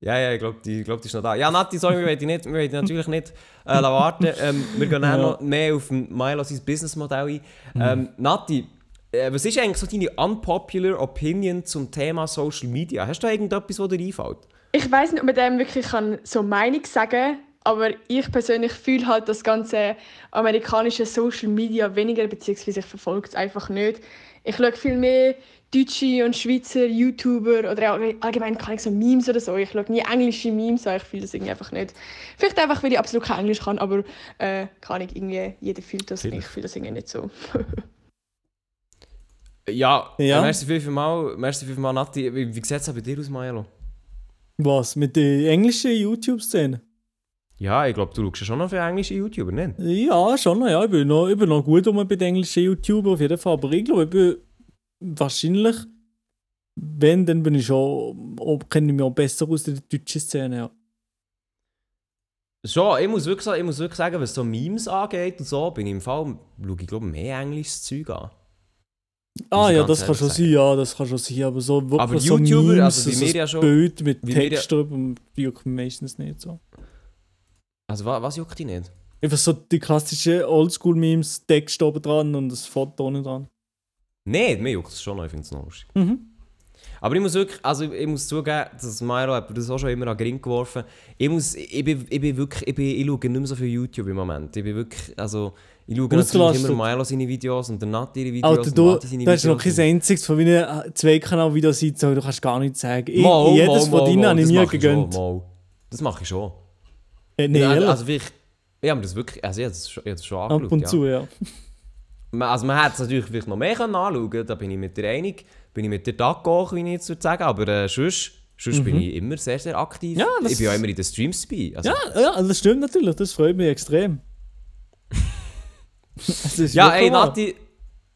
S4: Ja, ja, ich glaube, die, glaub, die ist noch da. Ja, Nati, sorry, wir wollen dich nicht, wir wollen natürlich nicht äh, warten. Ähm, wir gehen
S2: Ja.
S4: noch mehr auf Milo sein Businessmodell ein. Ähm, Nati, äh, was ist eigentlich so deine unpopular Opinion zum Thema Social Media? Hast du da irgendetwas, was dir einfällt?
S8: Ich weiß nicht, ob man dem wirklich kann so Meinung sagen aber ich persönlich fühle halt das ganze amerikanische Social Media weniger, beziehungsweise ich verfolge es einfach nicht. Ich schaue viel mehr deutsche und Schweizer YouTuber oder allgemein kann ich so Memes oder so. Ich schaue nie englische Memes an, ich fühle das irgendwie einfach nicht. Vielleicht einfach, weil ich absolut kein Englisch kann, aber äh, kann ich irgendwie, jeder fühlt das,
S4: Vielleicht.
S8: ich fühle das irgendwie nicht so.
S4: Ja,
S2: Ja.
S4: ja. merci vielmals, merci vielmals, Nati. Wie, wie sieht es bei dir aus, Milo?
S2: Was? Mit der englischen YouTube-Szene?
S4: Ja, ich glaube, du schaust ja schon noch für englische YouTuber, nicht?
S2: Ja, schon, noch, ja. Ich bin noch, ich bin noch gut um bei den englischen YouTubern auf jeden Fall. Aber ich glaube, ich bin wahrscheinlich, wenn, dann bin ich schon, kenne ich mich auch besser aus der deutschen Szene, ja.
S4: Schon, ich muss, wirklich, sagen- ich muss wirklich sagen, was so Memes angeht und so, bin ich im Fall, schaue ich glaube mehr englisches Zeug an.
S2: Ah ja, das kann schon
S4: sagen.
S2: sein, ja, das kann schon sein, aber so wirklich
S4: Aber
S2: so
S4: YouTuber,
S2: Memes,
S4: also wie
S2: so ein
S4: ja schon-
S2: Bild mit Text drüber, juckt meistens nicht so.
S4: Also was, was juckt dich nicht?
S2: Einfach so die klassischen Oldschool-Memes, Text oben dran und das Foto unten dran.
S4: Nein, mir juckt es schon ich finde es noch lustig.
S2: Mhm.
S4: Aber ich muss wirklich, also ich muss zugeben, dass Myro hat das auch schon immer an den Ring geworfen. Ich muss, ich bin, ich bin wirklich, ich, bin, ich schaue nicht mehr so viel YouTube im Moment. Ich bin wirklich, also ich schaue natürlich immer Milo seine Videos und der Nati ihre Videos
S2: Alter, du,
S4: seine
S2: du hast noch kein einziges von meinen zwei Kanal-Videos sein, du kannst gar nichts sagen. Ich,
S4: Mal,
S2: jedes
S4: mal,
S2: von deinen habe ich
S4: schon,
S2: gegönnt.
S4: mal. Das mache ich schon.
S2: Äh, nee, ehrlich.
S4: also wirklich, ich habe mir das wirklich, also ich habe das schon, ich habe das schon
S2: ab
S4: angeschaut,
S2: und
S4: ja.
S2: zu, ja.
S4: Also man hätte es natürlich vielleicht noch mehr können anschauen können, da bin ich mit dir einig. Bin ich mit dir d'accord, wie ich jetzt würde sagen, aber äh, sonst, sonst bin ich immer sehr, sehr aktiv.
S2: Mhm. Ja,
S4: ich bin ja immer in den Streams dabei. Also,
S2: Ja, ja, also das stimmt natürlich, das freut mich extrem.
S4: Ja ey,
S2: wahr.
S4: Nati...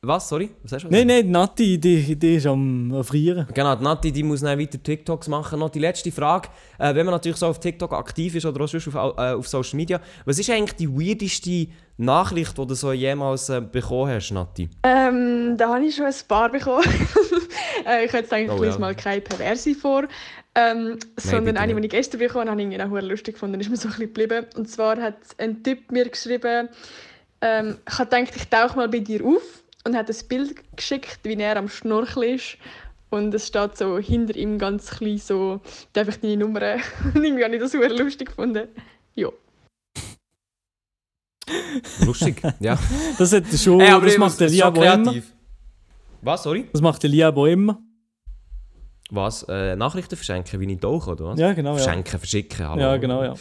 S4: Was, sorry? Was hast du
S2: Nein,
S4: gesagt?
S2: nein, Nati, die, die ist am Frieren.
S4: Genau, die Nati die muss dann weiter TikToks machen. Noch die letzte Frage. Äh, wenn man natürlich so auf TikTok aktiv ist oder auch sonst auf, äh, auf Social Media, was ist eigentlich die weirdeste Nachricht, die du so jemals äh, bekommen hast, Nati?
S8: Ähm, da habe ich schon ein paar bekommen. [LAUGHS] äh, ich jetzt eigentlich
S4: Oh, ja.
S8: mal keine Perverse vor. Ähm, sondern eine,
S4: nicht.
S8: die ich gestern bekommen habe, habe ich auch lustig gefunden. Ist mir so ein bisschen geblieben. Und zwar hat ein Typ mir geschrieben, ähm, ich habe gedacht, ich tauche mal bei dir auf und hat ein Bild geschickt, wie er am Schnorcheln ist. Und es steht so hinter ihm ganz klein so, darf ich deine Nummer? [LAUGHS] Und irgendwie habe ich das super lustig gefunden. Ja.
S4: Lustig, ja. [LAUGHS]
S2: Das, hat schon,
S4: Ey, aber
S2: das macht der
S4: es ist
S2: Lia
S4: schon
S2: aber immer.
S4: kreativ. Was, sorry?
S2: Das macht der Lia aber immer.
S4: Was? Äh, Nachrichten verschenken, wie ich tauche, oder was?
S2: Ja, genau, ja.
S4: Verschenken, verschicken, hallo.
S2: Ja, genau, ja.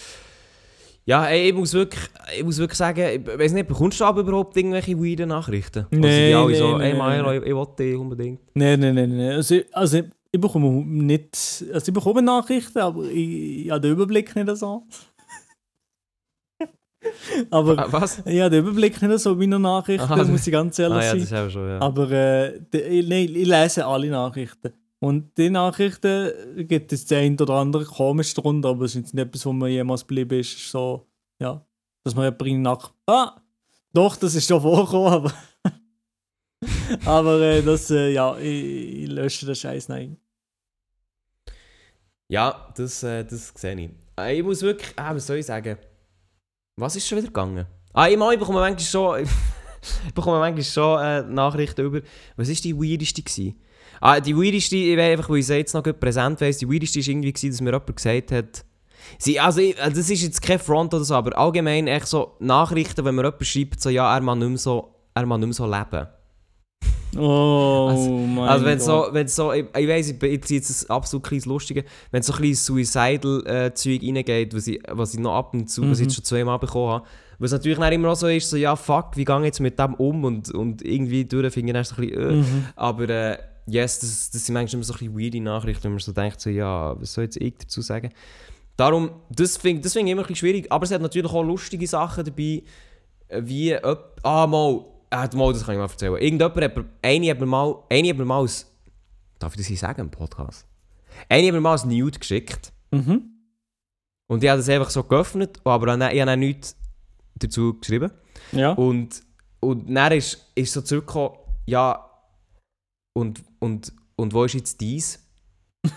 S4: Ja, ey, ich muss wirklich, ich muss wirklich sagen, ich weiß nicht, bekommst du aber überhaupt irgendwelche weirden Nachrichten?
S2: Nee,
S4: sind die alle
S2: nee,
S4: so,
S2: nee,
S4: ey, Mairo,
S2: nee.
S4: ich, ich will dich unbedingt.
S2: Nein, nein, nein, nein. Also, also ich bekomme nicht. Also ich bekomme Nachrichten, aber ich, ich habe den Überblick nicht so. [LAUGHS] aber
S4: Ah, [LAUGHS] was?
S2: ich habe den Überblick nicht so bei meinen Nachrichten,
S4: Aha,
S2: muss ich ganz ehrlich
S4: Ah ja,
S2: sein.
S4: auch schon, ja.
S2: Aber äh, ich, nein, ich lese alle Nachrichten. Und die Nachrichten gibt es der ein oder andere komisch drunter, aber es ist nicht etwas, wo mir jemals geblieben ist. so, ja, dass man jemanden nach. Ah! Doch, das ist schon vorgekommen, aber. [LAUGHS] aber äh, das, äh, ja, ich, ich lösche den Scheiß nein.
S4: Ja, das, äh, das sehe ich. Äh, Ich muss wirklich, ah, was soll ich sagen? Was ist schon wieder gegangen? Ah, ich, ich bekomme manchmal schon, [LAUGHS] ich bekomme manchmal schon äh, Nachrichten über, was war die weirdeste gewesen? Ah, die weirdeste, ich weiß einfach, weil ich sie jetzt noch gut präsent weiss, die weirdeste war irgendwie, gewesen, dass mir jemand gesagt hat, sie, also ich, äh, das ist jetzt kein Front oder so, aber allgemein echt so Nachrichten, wenn mir jemand schreibt, so, ja, er mag nicht mehr so, er mag nicht mehr so leben.
S2: Oh
S4: Also-
S2: mein
S4: Also wenn
S2: Gott.
S4: so, wenn so, ich, ich weiss, ich bin jetzt jetzt ein absolut kleines Lustige, wenn so ein kleines Suicidal-Zeug reingeht, was ich, was ich noch ab und zu, was ich
S2: Mhm.
S4: jetzt schon zweimal bekommen habe, was natürlich dann immer auch so ist, so ja fuck, wie gehe ich jetzt mit dem um und, und irgendwie durch ich dann so ein bisschen, äh.
S2: Mhm.
S4: aber äh, yes, das, das sind manchmal immer so ein bisschen weirde Nachrichten, wenn man so denkt, so ja, was soll jetzt ich dazu sagen? Darum, das finde das find ich immer ein bisschen schwierig, aber es hat natürlich auch lustige Sachen dabei, äh, wie, öp- ah mal, ah, mal, das kann ich mal erzählen. Irgendjemand hat eine hat mir mal, eine hat mir mal ein, darf ich das hier sagen im Podcast? Eine hat mir mal ein Nude geschickt
S2: Mhm.
S4: und ich habe das einfach so geöffnet, aber dann, ich habe dann nichts dazu geschrieben.
S2: Ja.
S4: Und, und dann ist, ist so zurückgekommen, ja, und, und, und wo ist jetzt dies? [LAUGHS]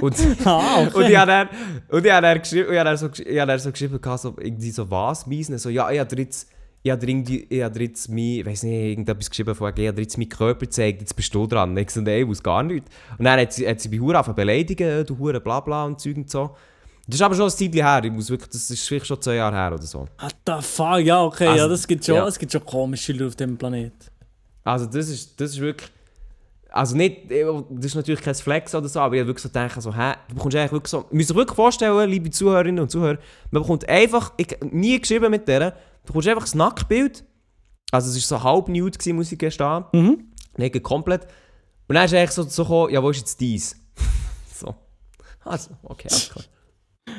S4: und,
S2: Ah, okay.
S4: und ich habe dann, und ich habe dann geschrieben, ich habe dann so, ich habe dann so geschrieben, so, irgendwie so was, meisen, so, ja, ich habe jetzt, ich habe irgendwie, ich habe jetzt mein, ich weiß nicht, irgendetwas geschrieben von, ich habe jetzt meinen Körper gezeigt, jetzt bist du dran. Ich so, nein, ich muss gar nicht. Und dann hat sie, hat sie bei Hure angefangen beleidigen, du Hure, bla bla und Zeug und so. Das ist aber schon ein Zeitchen her, ich muss wirklich, das ist vielleicht schon zwei Jahre her oder so.
S2: What the fuck? Ja, okay,
S4: Also,
S2: ja, das gibt schon,
S4: ja.
S2: es gibt schon komische Leute auf dem Planet.
S4: Also das ist, das ist wirklich... Also nicht, das ist natürlich kein Flex oder so, aber ich habe wirklich so gedacht, so, hä, du bekommst eigentlich wirklich so... Müsst euch wirklich vorstellen, liebe Zuhörerinnen und Zuhörer, man bekommt einfach, ich nie geschrieben mit der, du bekommst einfach das Nacktbild, also es war so halb nude, gewesen, muss ich gestehen,
S2: Mhm.
S4: nicht komplett, und dann ist eigentlich so, so gekommen, ja, wo ist jetzt dies? [LAUGHS] so. Also, okay, klar. [LAUGHS]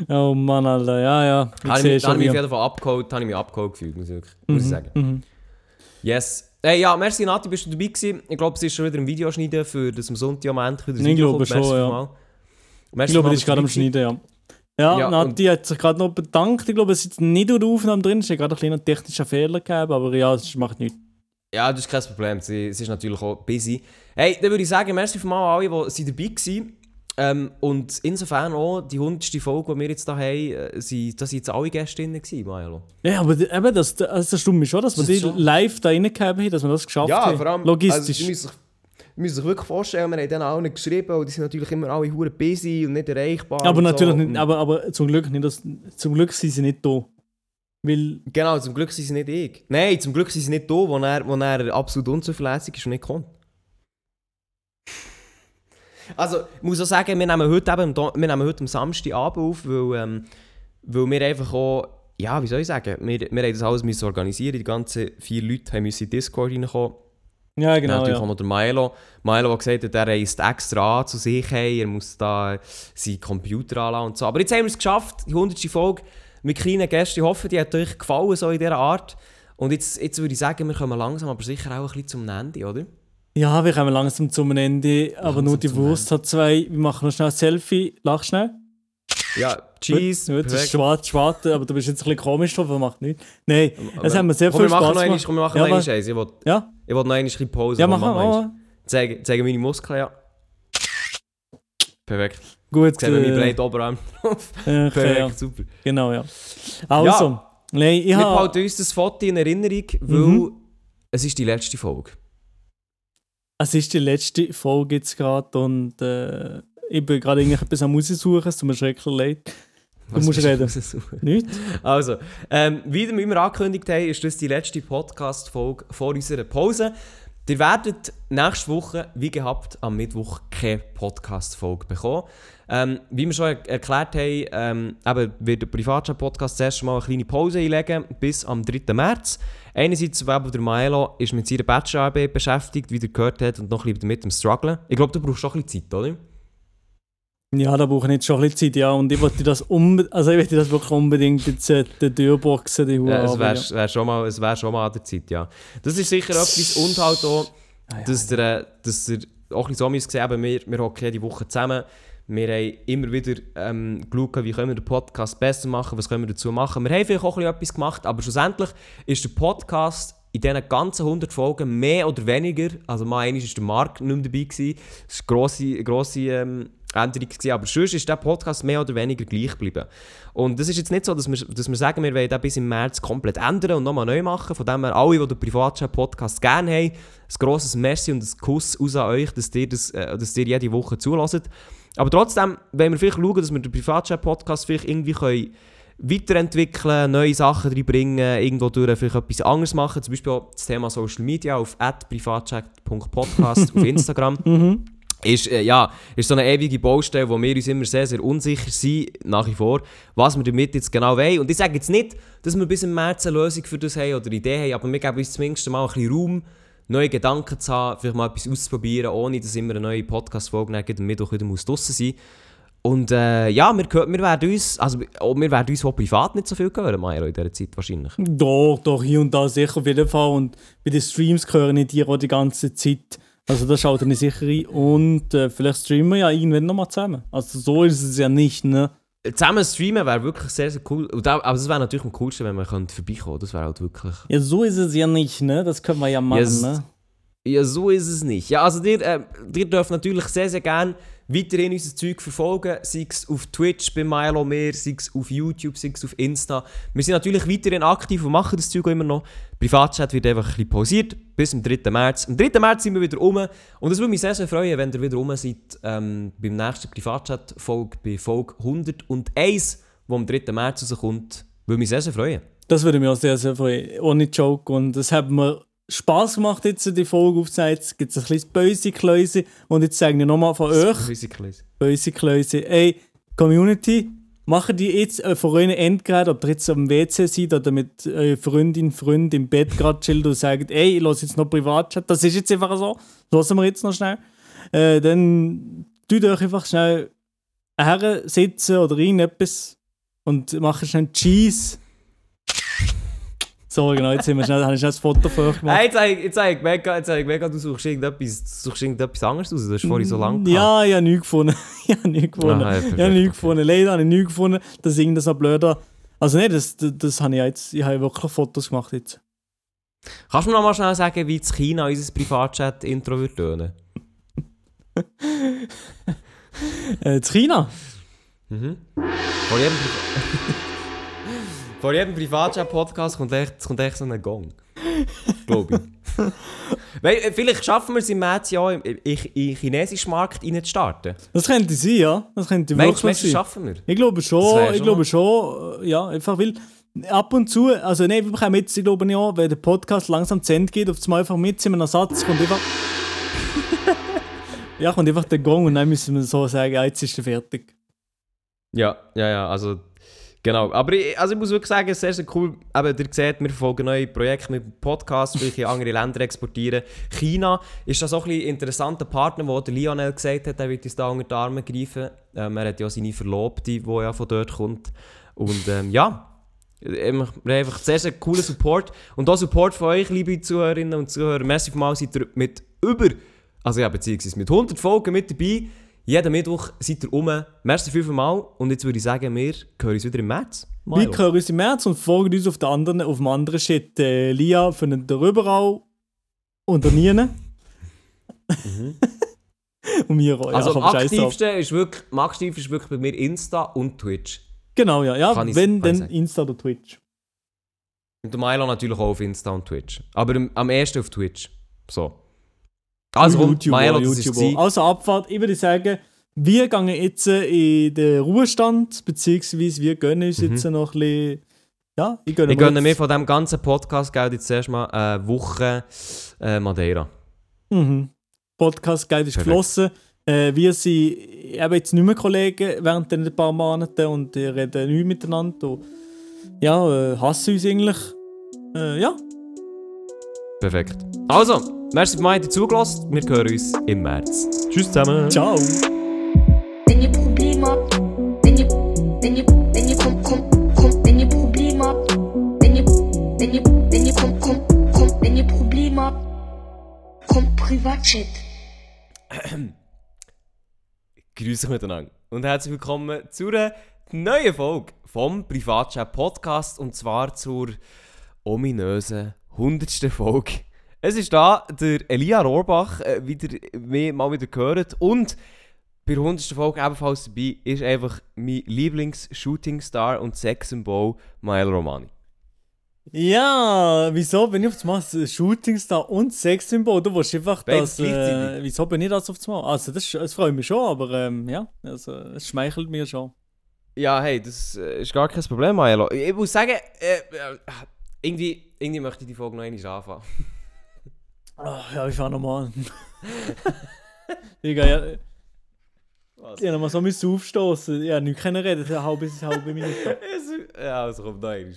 S2: Oh Mann, Alter, ja, ja. Ich
S4: Habe ich, mich- auf jeden Fall abgeholt, habe ich mich abgeholt gefühlt, muss ich, wirklich, muss ich sagen.
S2: Mhm.
S4: Yes. Hey, ja, merci Nati, bist du dabei gewesen. Ich glaube, sie ist schon wieder im Videoschneiden, für das am Sonntag am Ende wieder das
S2: Ich glaube schon, ja.
S4: vielmals.
S2: Ich glaube,
S4: vielmals,
S2: ist gerade am Schneiden, ja. Ja,
S4: Ja,
S2: Nati hat sich gerade noch bedankt. Ich glaube, es ist nicht der Aufnahme drin. Es hat gerade ein kleiner technischer Fehler gegeben, aber ja, das macht nichts.
S4: Ja, das ist kein Problem. Sie ist natürlich auch busy. Hey, dann würde ich sagen, merci vielmals an alle, die dabei waren. Ähm, und insofern auch die 100. Folge, die wir jetzt hier haben, äh, sind, da sind jetzt alle Gästinnen gewesen, Maelo.
S2: Ja, aber eben, das, das, das stimmt mich schon, dass wir die
S4: schon-
S2: live da reingegeben haben, dass wir das geschafft
S4: Ja,
S2: haben.
S4: vor allem,
S2: Logistisch.
S4: Also, müsst sich, wirklich vorstellen, wir haben dann allen geschrieben und die sind natürlich immer alle hure busy und nicht erreichbar.
S2: aber natürlich
S4: so.
S2: nicht, aber, aber zum Glück nicht, das, zum Glück sind sie nicht da. Weil,
S4: Genau, zum Glück sind sie nicht ich. Nein, zum Glück sind sie nicht da, wo er, wo er absolut unzuverlässig ist und nicht kommt. Also, ich muss auch sagen, wir nehmen heute, eben, wir nehmen heute am Samstagabend auf, weil, ähm, weil wir einfach auch, ja, wie soll ich sagen, wir, wir haben das alles müssen organisieren Die ganzen vier Leute haben müssen in Discord reinkommen.
S2: ja genau,
S4: natürlich
S2: ja.
S4: auch noch der Milo. Milo, der gesagt hat, er reist extra an zu sich hey, er muss da seinen Computer anlassen und so. Aber jetzt haben wir es geschafft, die 100. Folge mit kleinen Gästen. Ich hoffe, die hat euch gefallen, so in dieser Art. Und jetzt, jetzt würde ich sagen, wir kommen langsam, aber sicher auch ein bisschen zum Ende, oder?
S2: Ja, wir kommen langsam zum Ende, aber
S4: Langsam
S2: nur die Wurst hat zwei. Wir machen noch schnell ein Selfie. Lach schnell.
S4: Ja, Cheese,
S2: Gut, das ist schwarz, schwarz, aber du bist jetzt ein bisschen komisch drauf, aber macht nichts. Nein, es haben wir sehr
S4: komm,
S2: viel
S4: wir machen
S2: Spaß
S4: noch
S2: gemacht.
S4: komm, wir machen
S2: Ja,
S4: noch eins. Ich will,
S2: Ja,
S4: ich will noch ein bisschen Pause
S2: ja, wir.
S4: Mach
S2: Oh,
S4: Zeigen, zeigen meine Muskeln, ja. Perfekt.
S2: gut,
S4: Sehen wir meinen
S2: äh,
S4: breiten Oberarm [LAUGHS] drauf.
S2: okay,
S4: Perfekt,
S2: ja.
S4: super.
S2: Genau, ja. Also, nein, ich
S4: Wir
S2: habe...
S4: behalten uns das Foto in Erinnerung, weil
S2: Mhm.
S4: es ist die letzte Folge.
S2: Es ist die letzte Folge jetzt gerade und äh, ich bin gerade etwas am raussuchen, es tut mir schrecklich leid. Du musst
S4: bist
S2: reden. Nicht?
S4: Also, ähm, wie wir immer angekündigt haben, ist das die letzte Podcast-Folge vor unserer Pause. Ihr werdet nächste Woche, wie gehabt, am Mittwoch keine Podcast-Folge bekommen. Ähm, wie wir schon er erklärt haben, ähm, wird der Privatchat-Podcast das erste Mal eine kleine Pause einlegen, bis am 3. März. Einerseits, weil der Maelo ist mit seiner Bachelorarbeit beschäftigt, wie ihr gehört habt, und noch ein bisschen mit dem Strugglen. Ich glaube, du brauchst schon ein bisschen Zeit, oder?
S2: Ja, da brauche ich jetzt schon ein bisschen Zeit, ja. Und ich wollte das, unbe also ich das wirklich unbedingt jetzt äh, die Tür boxen, die Hure.
S4: Ja, es wäre
S2: ja.
S4: wär schon, mal- es wär schon mal an der Zeit, ja. Das ist sicher etwas und halt auch,
S2: Ah,
S4: dass, der, äh, dass der auch ein bisschen so müsst sehen, eben, wir, wir hocken jede Woche zusammen. Wir haben immer wieder ähm, geschaut, wie können wir den Podcast besser machen, was können wir dazu machen. Wir haben vielleicht auch ein bisschen etwas gemacht, aber schlussendlich ist der Podcast in diesen ganzen 100 Folgen mehr oder weniger, also mal einmal war der Marc nicht mehr dabei, gewesen. das war eine grosse, grosse ähm, Änderung gewesen, aber sonst ist der Podcast mehr oder weniger gleich geblieben. Und das ist jetzt nicht so, dass wir, dass wir sagen, wir wollen den bis im März komplett ändern und nochmal neu machen. Von dem her, alle, die den Privatchat-Podcast gerne haben, ein grosses Merci und ein Kuss aus an euch, dass ihr, das, äh, dass ihr jede Woche zulässt. Aber trotzdem wollen wir vielleicht schauen, dass wir den Privatchat-Podcast vielleicht irgendwie können weiterentwickeln, neue Sachen reinbringen, irgendwo durch vielleicht etwas anderes machen. Zum Beispiel das Thema Social Media auf privatchat.podcast auf [LAUGHS] Instagram. Ist, äh, ja, ist so eine ewige Baustelle, wo wir uns immer sehr, sehr unsicher sind, nach wie vor, was wir damit jetzt genau wollen. Und ich sage jetzt nicht, dass wir bis im März eine Lösung für das haben oder eine Idee haben, aber wir geben uns zumindest mal ein bisschen Raum, neue Gedanken zu haben, vielleicht mal etwas auszuprobieren, ohne dass immer eine neue Podcast-Folge am Mittwoch wieder muss draussen sein Und äh, ja, wir, wir werden uns, also oh, wir werden uns auch privat nicht so viel hören, Mairo, in dieser Zeit wahrscheinlich.
S2: Doch, doch, hier und da sicher auf jeden Fall. Und bei den Streams höre ich dir auch die ganze Zeit. Also da schaut ich sicher rein. Und äh, vielleicht streamen wir ja irgendwann nochmal zusammen. Also so ist es ja nicht, ne?
S4: Zusammen streamen wäre wirklich sehr, sehr cool. Auch, aber es wäre natürlich am coolsten, wenn wir könnte vorbeikommen Das wäre halt wirklich...
S2: Ja, so ist es ja nicht, ne? Das können wir ja machen,
S4: Yes.
S2: ne?
S4: Ja, so ist es nicht. Ja, also ihr, äh, ihr dürft natürlich sehr, sehr gerne weiterhin unser Zeug verfolgen, sei es auf Twitch bei Milo mehr, sei es auf YouTube, sei es auf Insta. Wir sind natürlich weiterhin aktiv und machen das Zeug auch immer noch. Privatchat wird einfach ein pausiert bis zum 3. März. Am 3. März sind wir wieder rum und es würde mich sehr, sehr freuen, wenn ihr wieder rum seid ähm, beim nächsten Privatchat-Folge, bei Folge 101, wo am 3. März rauskommt. Würde mich sehr, sehr freuen.
S2: Das würde mich auch sehr, sehr freuen. Ohne Joke. Und es hat mir Spaß gemacht, jetzt die Folge aufzunehmen. Jetzt gibt es ein kleines Böse-Kläuse. Und jetzt sage ich nochmal von euch,
S4: Basically.
S2: Böse-Kläuse, ey, Community, macht die jetzt äh, von euren Endgeräten, ob ihr jetzt am WC seid oder mit eurer Freundin, Freund im Bett gerade chillt und sagt, ey, ich lasse jetzt noch Privatchat. Das ist jetzt einfach so. Lassen wir jetzt noch schnell. Äh, dann tut euch einfach schnell her sitzen oder irgendetwas und macht schnell Cheese. So, genau, jetzt sind wir schnell, [LAUGHS] habe ich schnell ein Foto euch gemacht.
S4: Hey, jetzt habe ich, jetzt habe ich gemerkt, jetzt habe ich gemerkt, du suchst irgendetwas, du suchst irgendetwas anderes aus. Das hast du vorhin so lange gehabt.
S2: Ja, ich habe nichts gefunden. [LAUGHS] ich habe nichts gefunden.
S4: Aha, ja,
S2: ich habe nichts gefunden. Leider habe ich nichts gefunden, dass irgendwas noch blöder. Also nein, das, das, das habe ich jetzt. Ich habe wirklich Fotos gemacht jetzt.
S4: Kannst du mir noch mal schnell sagen, wie in China unser Privatchat-Intro wird tönen?
S2: Äh, in China?
S4: Mhm. Vor jedem, [LAUGHS] Vor jedem Privatchat-Podcast kommt echt, kommt echt so ein Gong. [LAUGHS] Glaube ich. Weil, äh, vielleicht schaffen wir es im März ja im, im, im chinesischen Markt reinzustarten.
S2: Das könnte sein, ja. Das könnte
S4: Meinst du,
S2: wirklich
S4: das
S2: sein.
S4: schaffen wir?
S2: Ich glaube
S4: Das
S2: schon,
S4: wär
S2: ich
S4: schon
S2: glaube schon, äh, ja, einfach weil ab und zu, also nein, wir bekommen jetzt, ich glaube ja, wenn der Podcast langsam zu Ende geht, auf einmal einfach mit in einem Satz kommt einfach. [LAUGHS] ja, kommt einfach der Gong und dann müssen wir so sagen, ja, jetzt ist er fertig.
S4: Ja, ja, ja, also genau. Aber ich, also ich muss wirklich sagen, es ist sehr, sehr cool. Aber ihr seht, wir verfolgen neue Projekte mit Podcasts, welche in andere Länder exportieren. China ist das auch ein interessanter Partner, wo der Lionel gesagt hat, er wird uns da unter die Arme greifen. Ähm, er hat ja seine Verlobte, die ja von dort kommt. Und ähm, ja, wir haben einfach sehr, sehr coolen Support. Und auch Support von euch, liebe Zuhörerinnen und Zuhörer. Merci mal, seid ihr mit über, also ja, beziehungsweise mit 100 Folgen mit dabei. Jeden Mittwoch seid ihr rum. Merci vielmals. Und jetzt würde ich sagen, wir hören uns wieder im März.
S2: Wir
S4: Mario.
S2: hören uns im März und folgen uns auf, der anderen, auf dem anderen Shit. Äh, Lia findet ihr überall und der nie. [LAUGHS] und wir auch. Ja,
S4: Also am aktivsten ist wirklich, am aktivsten ist wirklich bei mir Insta und Twitch.
S2: Genau, ja. ja
S4: Kann ich-
S2: wenn, dann. Insta oder Twitch.
S4: Und der Milo natürlich auch auf Insta und Twitch. Aber am- am ersten auf Twitch. So. Also,
S2: YouTuber,
S4: Milo,
S2: YouTuber. Also Abfahrt, ich würde sagen, wir gehen jetzt in den Ruhestand, beziehungsweise wir gönnen uns jetzt noch ein bisschen. Ja, ich gönne
S4: Ich gönne mir von diesem ganzen Podcast Geld jetzt erstmal eine Woche äh, Madeira.
S2: Mhm. Podcast Geld ist
S4: Perfekt.
S2: geflossen. Äh, wir sind eben jetzt nicht mehr Kollegen während den paar Monaten und reden nicht miteinander. Und, ja, äh, hassen uns eigentlich. Äh, ja,
S4: Perfekt. Also, merci für mich zugelassen. Wir hören uns im März. Tschüss zusammen.
S2: ciao.
S5: Wenn ihr Probleme habt, wenn ihr, wenn ihr, wenn ihr kommt, kommt, kommt, wenn ihr Probleme habt, wenn ihr, wenn ihr, wenn ihr kommt, kommt, kommt, wenn ihr Probleme habt, kommt Privatchat. [CLEARS THROAT]
S4: Grüße euch miteinander und herzlich willkommen zu einer neuen Folge vom Privatchat Podcast und zwar zur ominösen 100. Folge. Es ist da der Elia Rohrbach, äh, wieder, mehr, mal wieder gehört und bei der 100. Folge ebenfalls dabei ist einfach mein Lieblings-Shooting-Star und Sexsymbol Mael Romani.
S2: Ja, wieso bin ich auf einmal ein Shootingstar und Sexsymbol? Du willst einfach das. Äh, wieso bin ich das auf einmal? Also, das, das freut mich schon, aber ähm, ja, also, es schmeichelt mir schon.
S4: Ja, hey, das äh, ist gar kein Problem, Maelo. Ich muss sagen, äh, äh, irgendwie, irgendwie möchte ich die Folge noch einmal anfangen. [LAUGHS]
S2: Ach, ja, ich fahr nochmal an. [LAUGHS] Digga, ja.
S4: Was?
S2: Ich hab nochmal so müssen aufstoßen. Ja, nicht können reden, eine halbe, halbe Minute. [LAUGHS]
S4: ja, also komm, noch einmal.